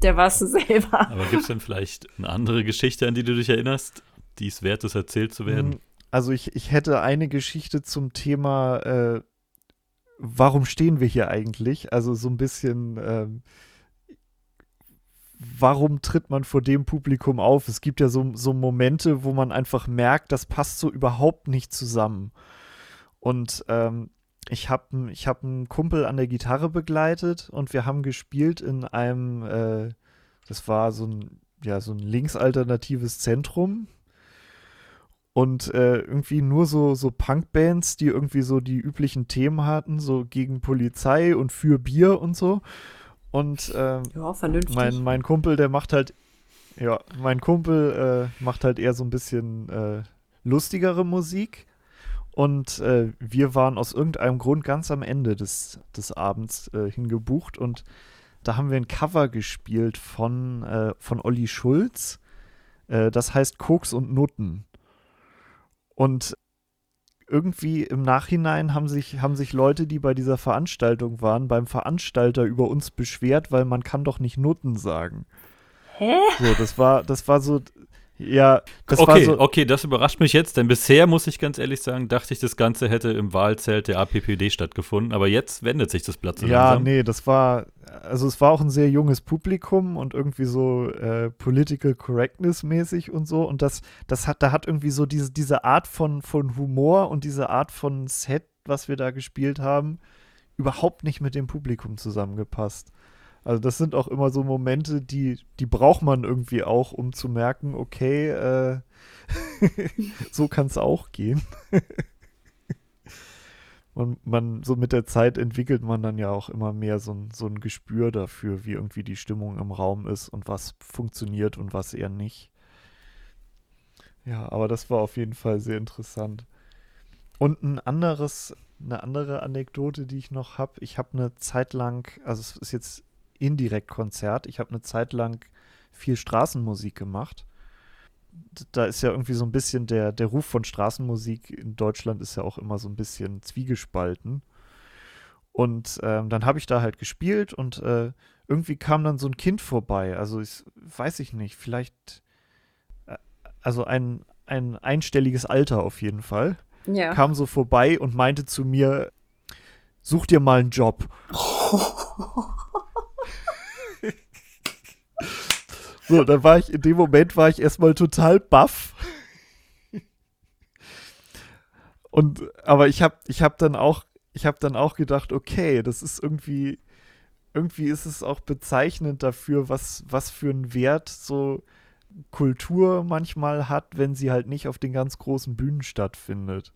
Der warst du selber. Aber gibt es denn vielleicht eine andere Geschichte, an die du dich erinnerst, die es wert ist, erzählt zu werden? Hm, also ich, ich hätte eine Geschichte zum Thema äh, warum stehen wir hier eigentlich? Also so ein bisschen, ähm, warum tritt man vor dem Publikum auf? Es gibt ja so, so Momente, wo man einfach merkt, das passt so überhaupt nicht zusammen. Und ähm, ich habe ich hab einen Kumpel an der Gitarre begleitet und wir haben gespielt in einem, äh, das war so ein, ja, so ein linksalternatives Zentrum und äh, irgendwie nur so, so Punkbands, die irgendwie so die üblichen Themen hatten, so gegen Polizei und für Bier und so. Und ähm, ja. Mein, mein Kumpel, der macht halt, ja, mein Kumpel äh, macht halt eher so ein bisschen äh, lustigere Musik. Und äh, wir waren aus irgendeinem Grund ganz am Ende des, des Abends äh, hingebucht und da haben wir ein Cover gespielt von, äh, von Olli Schulz. das heißt Koks und Nutten. Und irgendwie im Nachhinein haben sich, haben sich Leute, die bei dieser Veranstaltung waren, beim Veranstalter über uns beschwert, weil man kann doch nicht Nutten sagen. Hä? So, das war, das war so, Ja, das okay, war so. Okay, das überrascht mich jetzt, denn bisher, muss ich ganz ehrlich sagen, dachte ich, das Ganze hätte im Wahlzelt der APPD stattgefunden, aber jetzt wendet sich das Blatt so Ja, langsam. nee, das war, also es war auch ein sehr junges Publikum und irgendwie so äh, Political Correctness mäßig und so und das, das hat, da hat irgendwie so diese, diese Art von, von Humor und diese Art von Set, was wir da gespielt haben, überhaupt nicht mit dem Publikum zusammengepasst. Also das sind auch immer so Momente, die, die braucht man irgendwie auch, um zu merken, okay, äh, <laughs> so kann es auch gehen. <laughs> Und man, so mit der Zeit entwickelt man dann ja auch immer mehr so ein, so ein Gespür dafür, wie irgendwie die Stimmung im Raum ist und was funktioniert und was eher nicht. Ja, aber das war auf jeden Fall sehr interessant. Und ein anderes, eine andere Anekdote, die ich noch habe, ich habe eine Zeit lang, also es ist jetzt indirekt Konzert. Ich habe eine Zeit lang viel Straßenmusik gemacht. Da ist ja irgendwie so ein bisschen der, der Ruf von Straßenmusik in Deutschland ist ja auch immer so ein bisschen zwiegespalten. Und ähm, dann habe ich da halt gespielt und äh, irgendwie kam dann so ein Kind vorbei. Also ich weiß ich nicht, vielleicht äh, also ein, ein einstelliges Alter auf jeden Fall. Ja. Kam so vorbei und meinte zu mir, such dir mal einen Job. <laughs> So, dann war ich, in dem Moment war ich erstmal total baff. Und, aber ich habe ich hab dann auch, ich habe dann auch gedacht, okay, das ist irgendwie, irgendwie ist es auch bezeichnend dafür, was, was für einen Wert so Kultur manchmal hat, wenn sie halt nicht auf den ganz großen Bühnen stattfindet.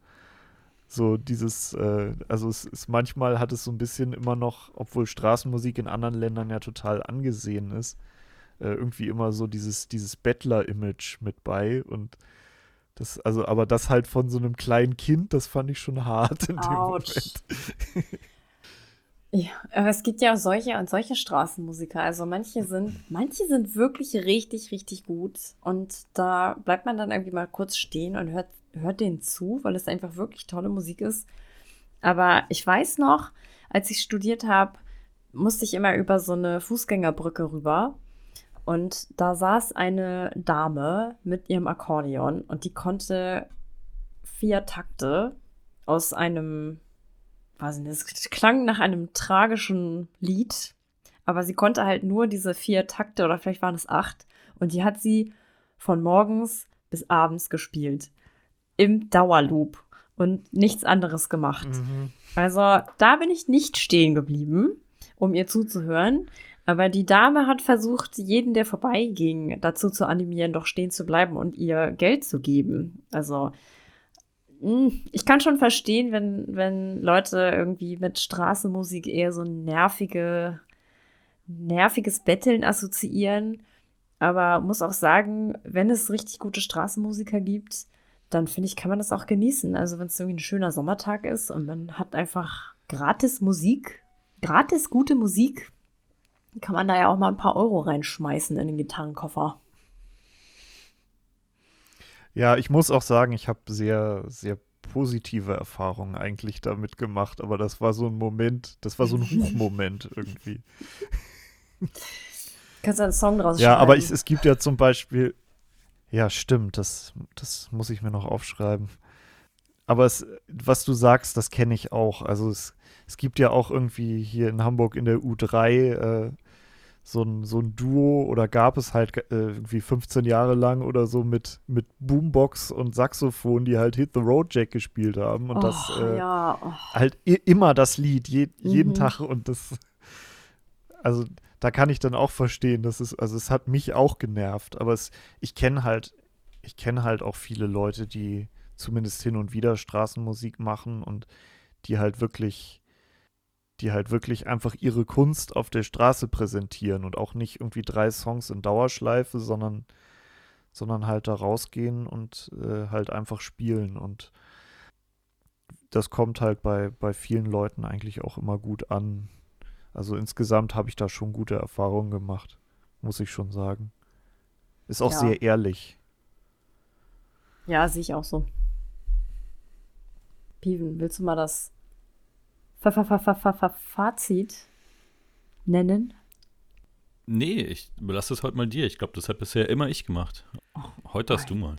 So dieses, äh, also es ist manchmal hat es so ein bisschen immer noch, obwohl Straßenmusik in anderen Ländern ja total angesehen ist, äh, irgendwie immer so dieses, dieses Bettler-Image mit bei und das, also, aber das halt von so einem kleinen Kind, das fand ich schon hart in dem Moment. Ja, aber es gibt ja auch solche und solche Straßenmusiker. Also manche sind, manche sind wirklich richtig, richtig gut. Und da bleibt man dann irgendwie mal kurz stehen und hört, hört denen zu, weil es einfach wirklich tolle Musik ist. Aber ich weiß noch, als ich studiert habe, musste ich immer über so eine Fußgängerbrücke rüber. Und da saß eine Dame mit ihrem Akkordeon und die konnte vier Takte aus einem, weiß nicht, es klang nach einem tragischen Lied, aber sie konnte halt nur diese vier Takte oder vielleicht waren es acht und die hat sie von morgens bis abends gespielt. Im Dauerloop und nichts anderes gemacht. Mhm. Also da bin ich nicht stehen geblieben, um ihr zuzuhören. Aber die Dame hat versucht, jeden, der vorbeiging, dazu zu animieren, doch stehen zu bleiben und ihr Geld zu geben. Also, hm, ich kann schon verstehen, wenn, wenn Leute irgendwie mit Straßenmusik eher so nervige, nerviges Betteln assoziieren. Aber muss auch sagen, wenn es richtig gute Straßenmusiker gibt, dann finde ich, kann man das auch genießen. Also wenn es irgendwie ein schöner Sommertag ist und man hat einfach gratis Musik, gratis gute Musik, kann man da ja auch mal ein paar Euro reinschmeißen in den Gitarrenkoffer. Ja, ich muss auch sagen, ich habe sehr, sehr positive Erfahrungen eigentlich damit gemacht, aber das war so ein Moment, das war so ein Hochmoment irgendwie. <laughs> Kannst du einen Song draus Ja, aber ich, es gibt ja zum Beispiel, ja, stimmt, das, das muss ich mir noch aufschreiben. Aber es, was du sagst, das kenne ich auch. Also es, es gibt ja auch irgendwie hier in Hamburg in der U3 äh, so ein, so ein Duo oder gab es halt äh, irgendwie 15 Jahre lang oder so mit, mit Boombox und Saxophon, die halt Hit the Road Jack gespielt haben und oh, das äh, ja. oh. halt immer das Lied, je, jeden mhm. Tag und das, also da kann ich dann auch verstehen, dass es, also es hat mich auch genervt, aber es, ich kenne halt, ich kenne halt auch viele Leute, die zumindest hin und wieder Straßenmusik machen und die halt wirklich die halt wirklich einfach ihre Kunst auf der Straße präsentieren und auch nicht irgendwie drei Songs in Dauerschleife, sondern, sondern halt da rausgehen und äh, halt einfach spielen. Und das kommt halt bei, bei vielen Leuten eigentlich auch immer gut an. Also insgesamt habe ich da schon gute Erfahrungen gemacht, muss ich schon sagen. Ist auch ja. sehr ehrlich. Ja, sehe ich auch so. Piven, willst du mal das Fazit nennen? Nee, ich überlasse es heute mal dir. Ich glaube, das hat bisher immer ich gemacht. Heute hast du mal.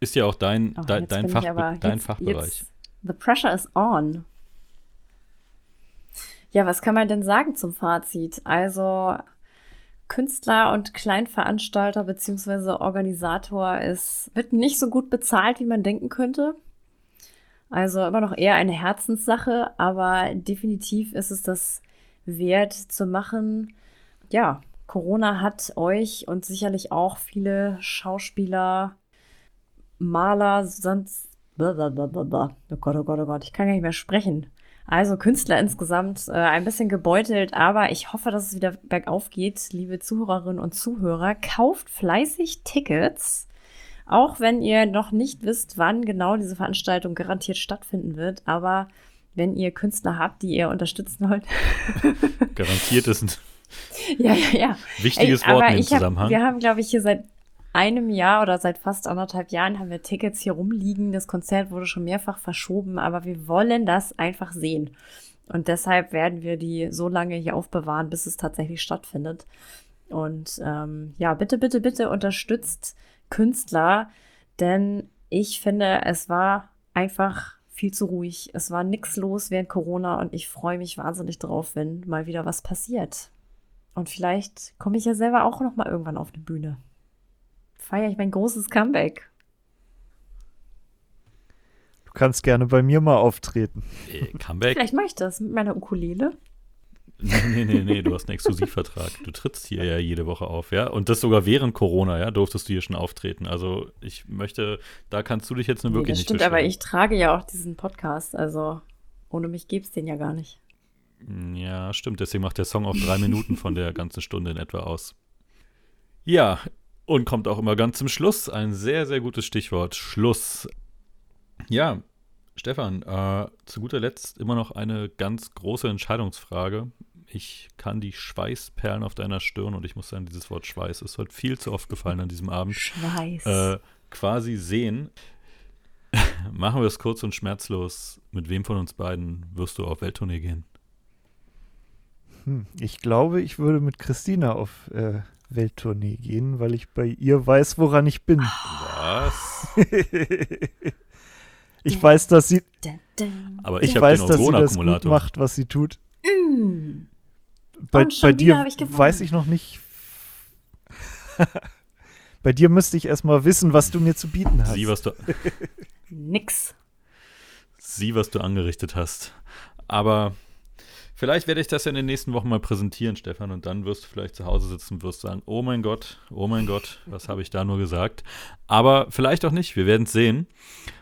Ist ja auch dein, Oh, dein, jetzt dein, Fach, aber, dein jetzt, Fachbereich. Jetzt, the pressure is on. Ja, was kann man denn sagen zum Fazit? Also Künstler und Kleinveranstalter beziehungsweise Organisator ist, wird nicht so gut bezahlt, wie man denken könnte. Also immer noch eher eine Herzenssache, aber definitiv ist es das wert zu machen. Ja, Corona hat euch und sicherlich auch viele Schauspieler, Maler, sonst. Blablabla. Oh Gott, oh Gott, oh Gott, ich kann gar nicht mehr sprechen. Also Künstler insgesamt äh, ein bisschen gebeutelt, aber ich hoffe, dass es wieder bergauf geht. Liebe Zuhörerinnen und Zuhörer, kauft fleißig Tickets. Auch wenn ihr noch nicht wisst, wann genau diese Veranstaltung garantiert stattfinden wird. Aber wenn ihr Künstler habt, die ihr unterstützen wollt. <laughs> Garantiert ist ein <laughs> ja, ja, ja. wichtiges Ey, Wort in dem ich hab, Zusammenhang. Wir haben, glaube ich, hier seit einem Jahr oder seit fast anderthalb Jahren haben wir Tickets hier rumliegen. Das Konzert wurde schon mehrfach verschoben, aber wir wollen das einfach sehen. Und deshalb werden wir die so lange hier aufbewahren, bis es tatsächlich stattfindet. Und ähm, ja, bitte, bitte, bitte unterstützt Künstler, denn ich finde, es war einfach viel zu ruhig. Es war nichts los während Corona und ich freue mich wahnsinnig drauf, wenn mal wieder was passiert. Und vielleicht komme ich ja selber auch noch mal irgendwann auf die Bühne. Feiere ich mein großes Comeback. Du kannst gerne bei mir mal auftreten. Äh, Comeback? Vielleicht mache ich das mit meiner Ukulele. Nee, nee, nee, nee, du hast einen Exklusivvertrag. Du trittst hier ja jede Woche auf, ja. Und das sogar während Corona, ja, durftest du hier schon auftreten. Also ich möchte, da kannst du dich jetzt nur Nee, wirklich das nicht stimmt, aber ich trage ja auch diesen Podcast. Also ohne mich gäbe es den ja gar nicht. Ja, stimmt. Deswegen macht der Song auch drei Minuten von der ganzen Stunde in etwa aus. Ja, und kommt auch immer ganz zum Schluss. Ein sehr, sehr gutes Stichwort. Schluss. Ja, Stefan, äh, zu guter Letzt immer noch eine ganz große Entscheidungsfrage. Ich kann die Schweißperlen auf deiner Stirn und ich muss sagen, dieses Wort Schweiß ist heute viel zu oft gefallen an diesem Abend. Schweiß. Äh, quasi sehen. <laughs> Machen wir es kurz und schmerzlos. Mit wem von uns beiden wirst du auf Welttournee gehen? Hm, ich glaube, ich würde mit Christina auf äh, Welttournee gehen, weil ich bei ihr weiß, woran ich bin. Was? <laughs> ich weiß, dass sie, Aber ich ich habe weiß, den dass sie das gut Ozonakkumulator. macht, was sie tut. Mm. Bei, schon bei dir ich weiß ich noch nicht. <laughs> bei dir müsste ich erstmal wissen, was du mir zu bieten hast. Sieh was, du, <laughs> Nix. sieh, was du angerichtet hast. Aber vielleicht werde ich das ja in den nächsten Wochen mal präsentieren, Stefan, und dann wirst du vielleicht zu Hause sitzen und wirst sagen, oh mein Gott, oh mein Gott, was habe ich da nur gesagt? Aber vielleicht auch nicht, wir werden es sehen.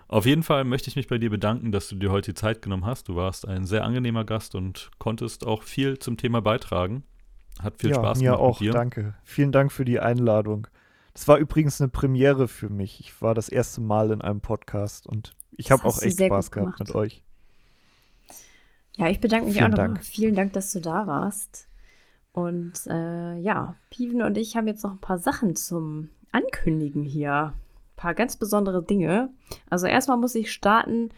Auf jeden Fall möchte ich mich bei dir bedanken, dass du dir heute die Zeit genommen hast. Du warst ein sehr angenehmer Gast und konntest auch viel zum Thema beitragen. Hat viel ja, Spaß mir gemacht auch, mit dir. danke. Vielen Dank für die Einladung. Das war übrigens eine Premiere für mich. Ich war das erste Mal in einem Podcast und ich habe auch echt Spaß gehabt gemacht. mit euch. Ja, ich bedanke mich Vielen auch nochmal. Dank. Vielen Dank, dass du da warst. Und äh, ja, Piven und ich haben jetzt noch ein paar Sachen zum Ankündigen hier. Paar ganz besondere Dinge. Also erstmal muss ich starten.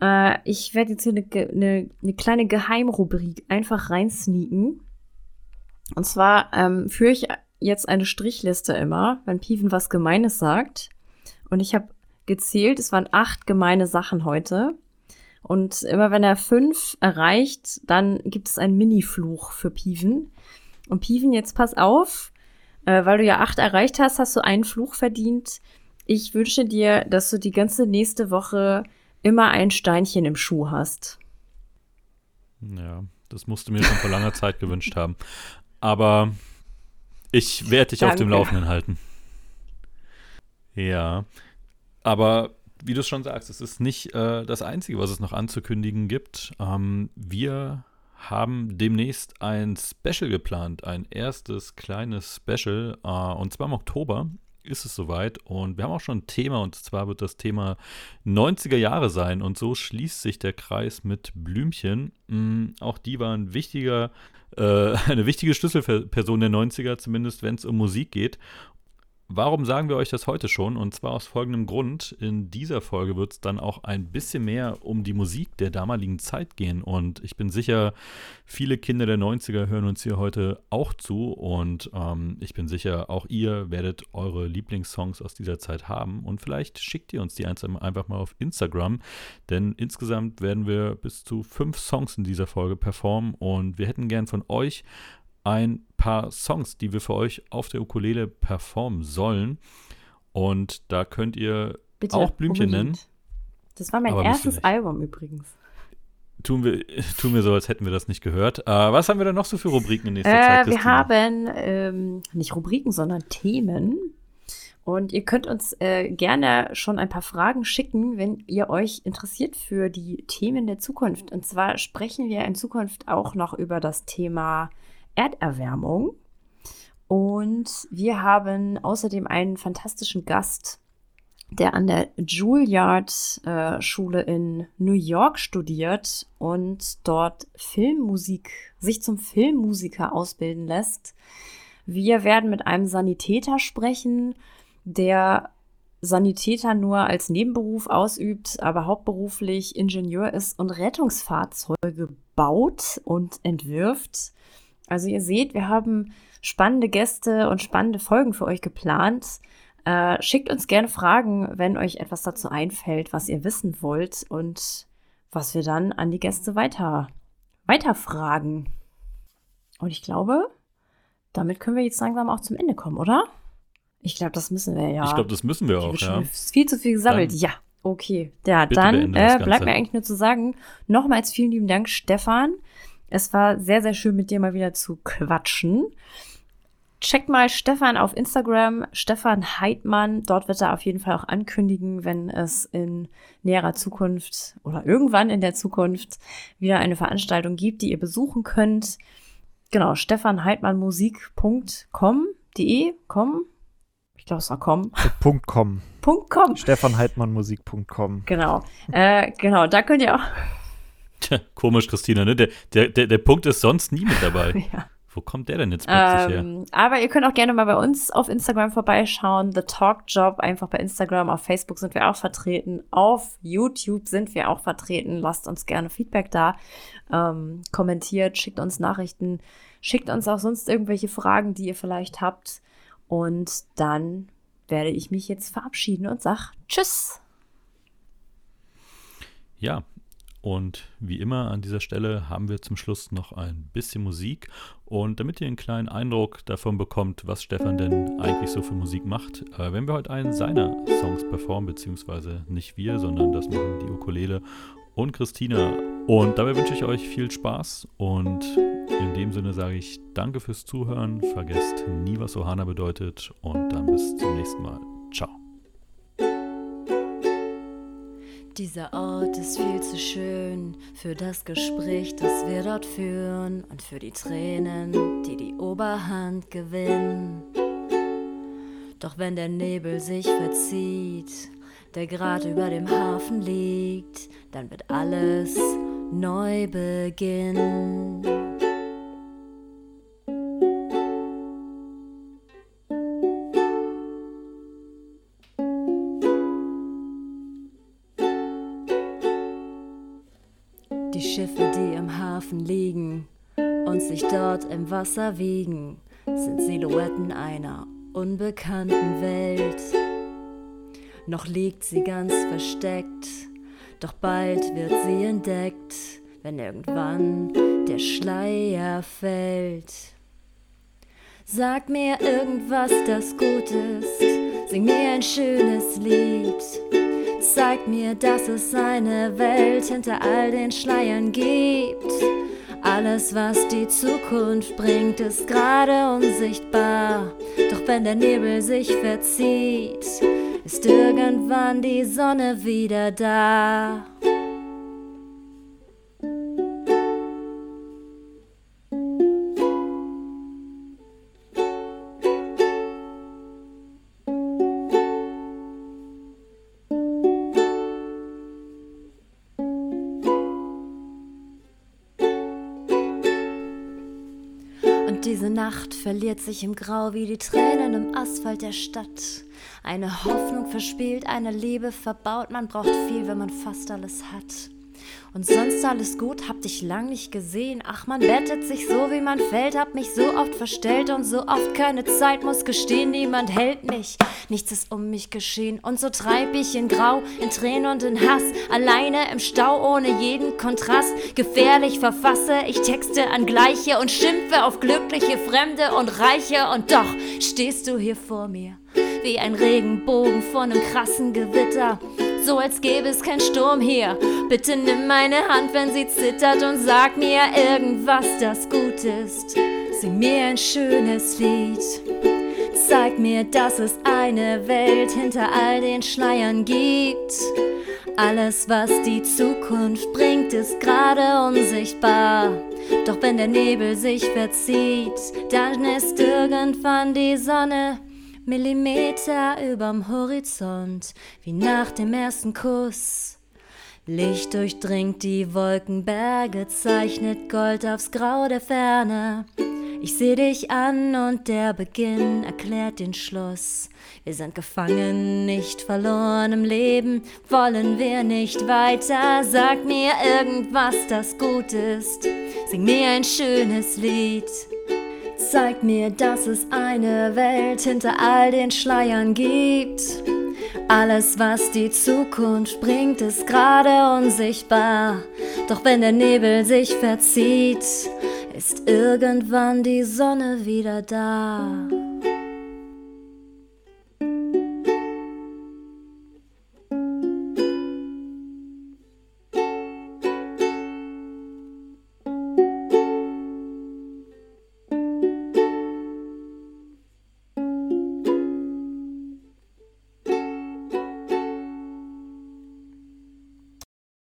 Äh, ich werde jetzt hier eine, eine, eine kleine Geheimrubrik einfach reinsneaken. Und zwar ähm, führe ich jetzt eine Strichliste immer, wenn Piven was Gemeines sagt. Und ich habe gezählt, es waren acht gemeine Sachen heute. Und immer wenn er fünf erreicht, dann gibt es einen Mini-Fluch für Piven. Und Piven, jetzt pass auf, äh, weil du ja acht erreicht hast, hast du einen Fluch verdient. Ich wünsche dir, dass du die ganze nächste Woche immer ein Steinchen im Schuh hast. Ja, das musst du mir schon vor langer Zeit gewünscht haben. Aber ich werde dich auf dem Danke. Laufenden halten. Ja, aber wie du es schon sagst, es ist nicht äh, das Einzige, was es noch anzukündigen gibt. Ähm, wir haben demnächst ein Special geplant, ein erstes kleines Special. Äh, und zwar im Oktober ist es soweit. Und wir haben auch schon ein Thema, und zwar wird das Thema 90er Jahre sein. Und so schließt sich der Kreis mit Blümchen. Mm, auch die war ein wichtiger, äh, <laughs> eine wichtige Schlüsselperson der 90er, zumindest wenn es um Musik geht. Warum sagen wir euch das heute schon? Und zwar aus folgendem Grund. In dieser Folge wird es dann auch ein bisschen mehr um die Musik der damaligen Zeit gehen. Und ich bin sicher, viele Kinder der 90er hören uns hier heute auch zu. Und ähm, ich bin sicher, auch ihr werdet eure Lieblingssongs aus dieser Zeit haben. Und vielleicht schickt ihr uns die einfach mal auf Instagram. Denn insgesamt werden wir bis zu fünf Songs in dieser Folge performen. Und wir hätten gern von euch ein paar Songs, die wir für euch auf der Ukulele performen sollen. Und da könnt ihr Bitte, auch Blümchen unbedingt. nennen. Das war mein erstes Album übrigens. Tun wir, <laughs> tun wir so, als hätten wir das nicht gehört. Äh, was haben wir denn noch so für Rubriken in nächster äh, Zeit? Wir haben ähm, nicht Rubriken, sondern Themen. Und ihr könnt uns äh, gerne schon ein paar Fragen schicken, wenn ihr euch interessiert für die Themen der Zukunft. Und zwar sprechen wir in Zukunft auch noch über das Thema Erderwärmung. Und wir haben außerdem einen fantastischen Gast, der an der Juilliard-Schule äh, in New York studiert und dort Filmmusik, sich zum Filmmusiker ausbilden lässt. Wir werden mit einem Sanitäter sprechen, der Sanitäter nur als Nebenberuf ausübt, aber hauptberuflich Ingenieur ist und Rettungsfahrzeuge baut und entwirft. Also ihr seht, wir haben spannende Gäste und spannende Folgen für euch geplant. Äh, schickt uns gerne Fragen, wenn euch etwas dazu einfällt, was ihr wissen wollt und was wir dann an die Gäste weiter, weiterfragen. Und ich glaube, damit können wir jetzt langsam auch zum Ende kommen, oder? Ich glaube, das müssen wir ja. Ich glaube, das müssen wir auch, ja. Viel zu viel gesammelt. Dann, ja, okay. Ja, dann äh, bleibt mir eigentlich nur zu sagen, nochmals vielen lieben Dank, Stefan. Es war sehr, sehr schön, mit dir mal wieder zu quatschen. Checkt mal Stefan auf Instagram, Stefan Heidmann. Dort wird er auf jeden Fall auch ankündigen, wenn es in näherer Zukunft oder irgendwann in der Zukunft wieder eine Veranstaltung gibt, die ihr besuchen könnt. Genau, stefanheidmannmusik.com.de, com. Ich glaube, es war com. Punkt com. Punkt com. stefanheidmannmusik.com. Genau. Äh, genau, da könnt ihr auch Tja, <laughs> komisch, Christina, ne? Der, der, der, der Punkt ist sonst nie mit dabei. <laughs> ja. Wo kommt der denn jetzt plötzlich ähm, her? Aber ihr könnt auch gerne mal bei uns auf Instagram vorbeischauen. The Talk Job, einfach bei Instagram. Auf Facebook sind wir auch vertreten. Auf YouTube sind wir auch vertreten. Lasst uns gerne Feedback da. Ähm, kommentiert, schickt uns Nachrichten, schickt uns auch sonst irgendwelche Fragen, die ihr vielleicht habt. Und dann werde ich mich jetzt verabschieden und sag Tschüss. Ja, und wie immer an dieser Stelle haben wir zum Schluss noch ein bisschen Musik. Und damit ihr einen kleinen Eindruck davon bekommt, was Stefan denn eigentlich so für Musik macht, äh, wenn wir heute einen seiner Songs performen, beziehungsweise nicht wir, sondern das machen die Ukulele und Christina. Und dabei wünsche ich euch viel Spaß und in dem Sinne sage ich danke fürs Zuhören, vergesst nie, was Ohana bedeutet und dann bis zum nächsten Mal. Ciao. Dieser Ort ist viel zu schön für das Gespräch, das wir dort führen und für die Tränen, die die Oberhand gewinnen. Doch wenn der Nebel sich verzieht, der grad über dem Hafen liegt, dann wird alles neu beginnen. Dort im Wasser wiegen, sind Silhouetten einer unbekannten Welt. Noch liegt sie ganz versteckt, doch bald wird sie entdeckt, wenn irgendwann der Schleier fällt. Sag mir irgendwas, das gut ist, sing mir ein schönes Lied. Zeig mir, dass es eine Welt hinter all den Schleiern gibt. Alles, was die Zukunft bringt, ist gerade unsichtbar. Doch wenn der Nebel sich verzieht, ist irgendwann die Sonne wieder da. Diese Nacht verliert sich im Grau wie die Tränen im Asphalt der Stadt. Eine Hoffnung verspielt, eine Liebe verbaut, man braucht viel, wenn man fast alles hat. Und sonst alles gut, hab dich lang nicht gesehen. Ach, man bettet sich so, wie man fällt, hab mich so oft verstellt und so oft keine Zeit, muss gestehen, niemand hält mich. Nichts ist um mich geschehen und so treib ich in Grau, in Tränen und in Hass. Alleine im Stau, ohne jeden Kontrast. Gefährlich verfasse ich Texte an Gleiche und schimpfe auf glückliche Fremde und Reiche. Und doch stehst du hier vor mir, wie ein Regenbogen vor einem krassen Gewitter so als gäbe es keinen Sturm hier. Bitte nimm meine Hand, wenn sie zittert und sag mir irgendwas, das gut ist. Sing mir ein schönes Lied. Zeig mir, dass es eine Welt hinter all den Schleiern gibt. Alles, was die Zukunft bringt, ist gerade unsichtbar. Doch wenn der Nebel sich verzieht, dann ist irgendwann die Sonne Millimeter überm Horizont, wie nach dem ersten Kuss. Licht durchdringt die Wolkenberge, zeichnet Gold aufs Grau der Ferne. Ich seh dich an und der Beginn erklärt den Schluss. Wir sind gefangen, nicht verloren im Leben, wollen wir nicht weiter. Sag mir irgendwas, das gut ist, sing mir ein schönes Lied. Zeig mir, dass es eine Welt hinter all den Schleiern gibt. Alles, was die Zukunft bringt, ist gerade unsichtbar. Doch wenn der Nebel sich verzieht, ist irgendwann die Sonne wieder da.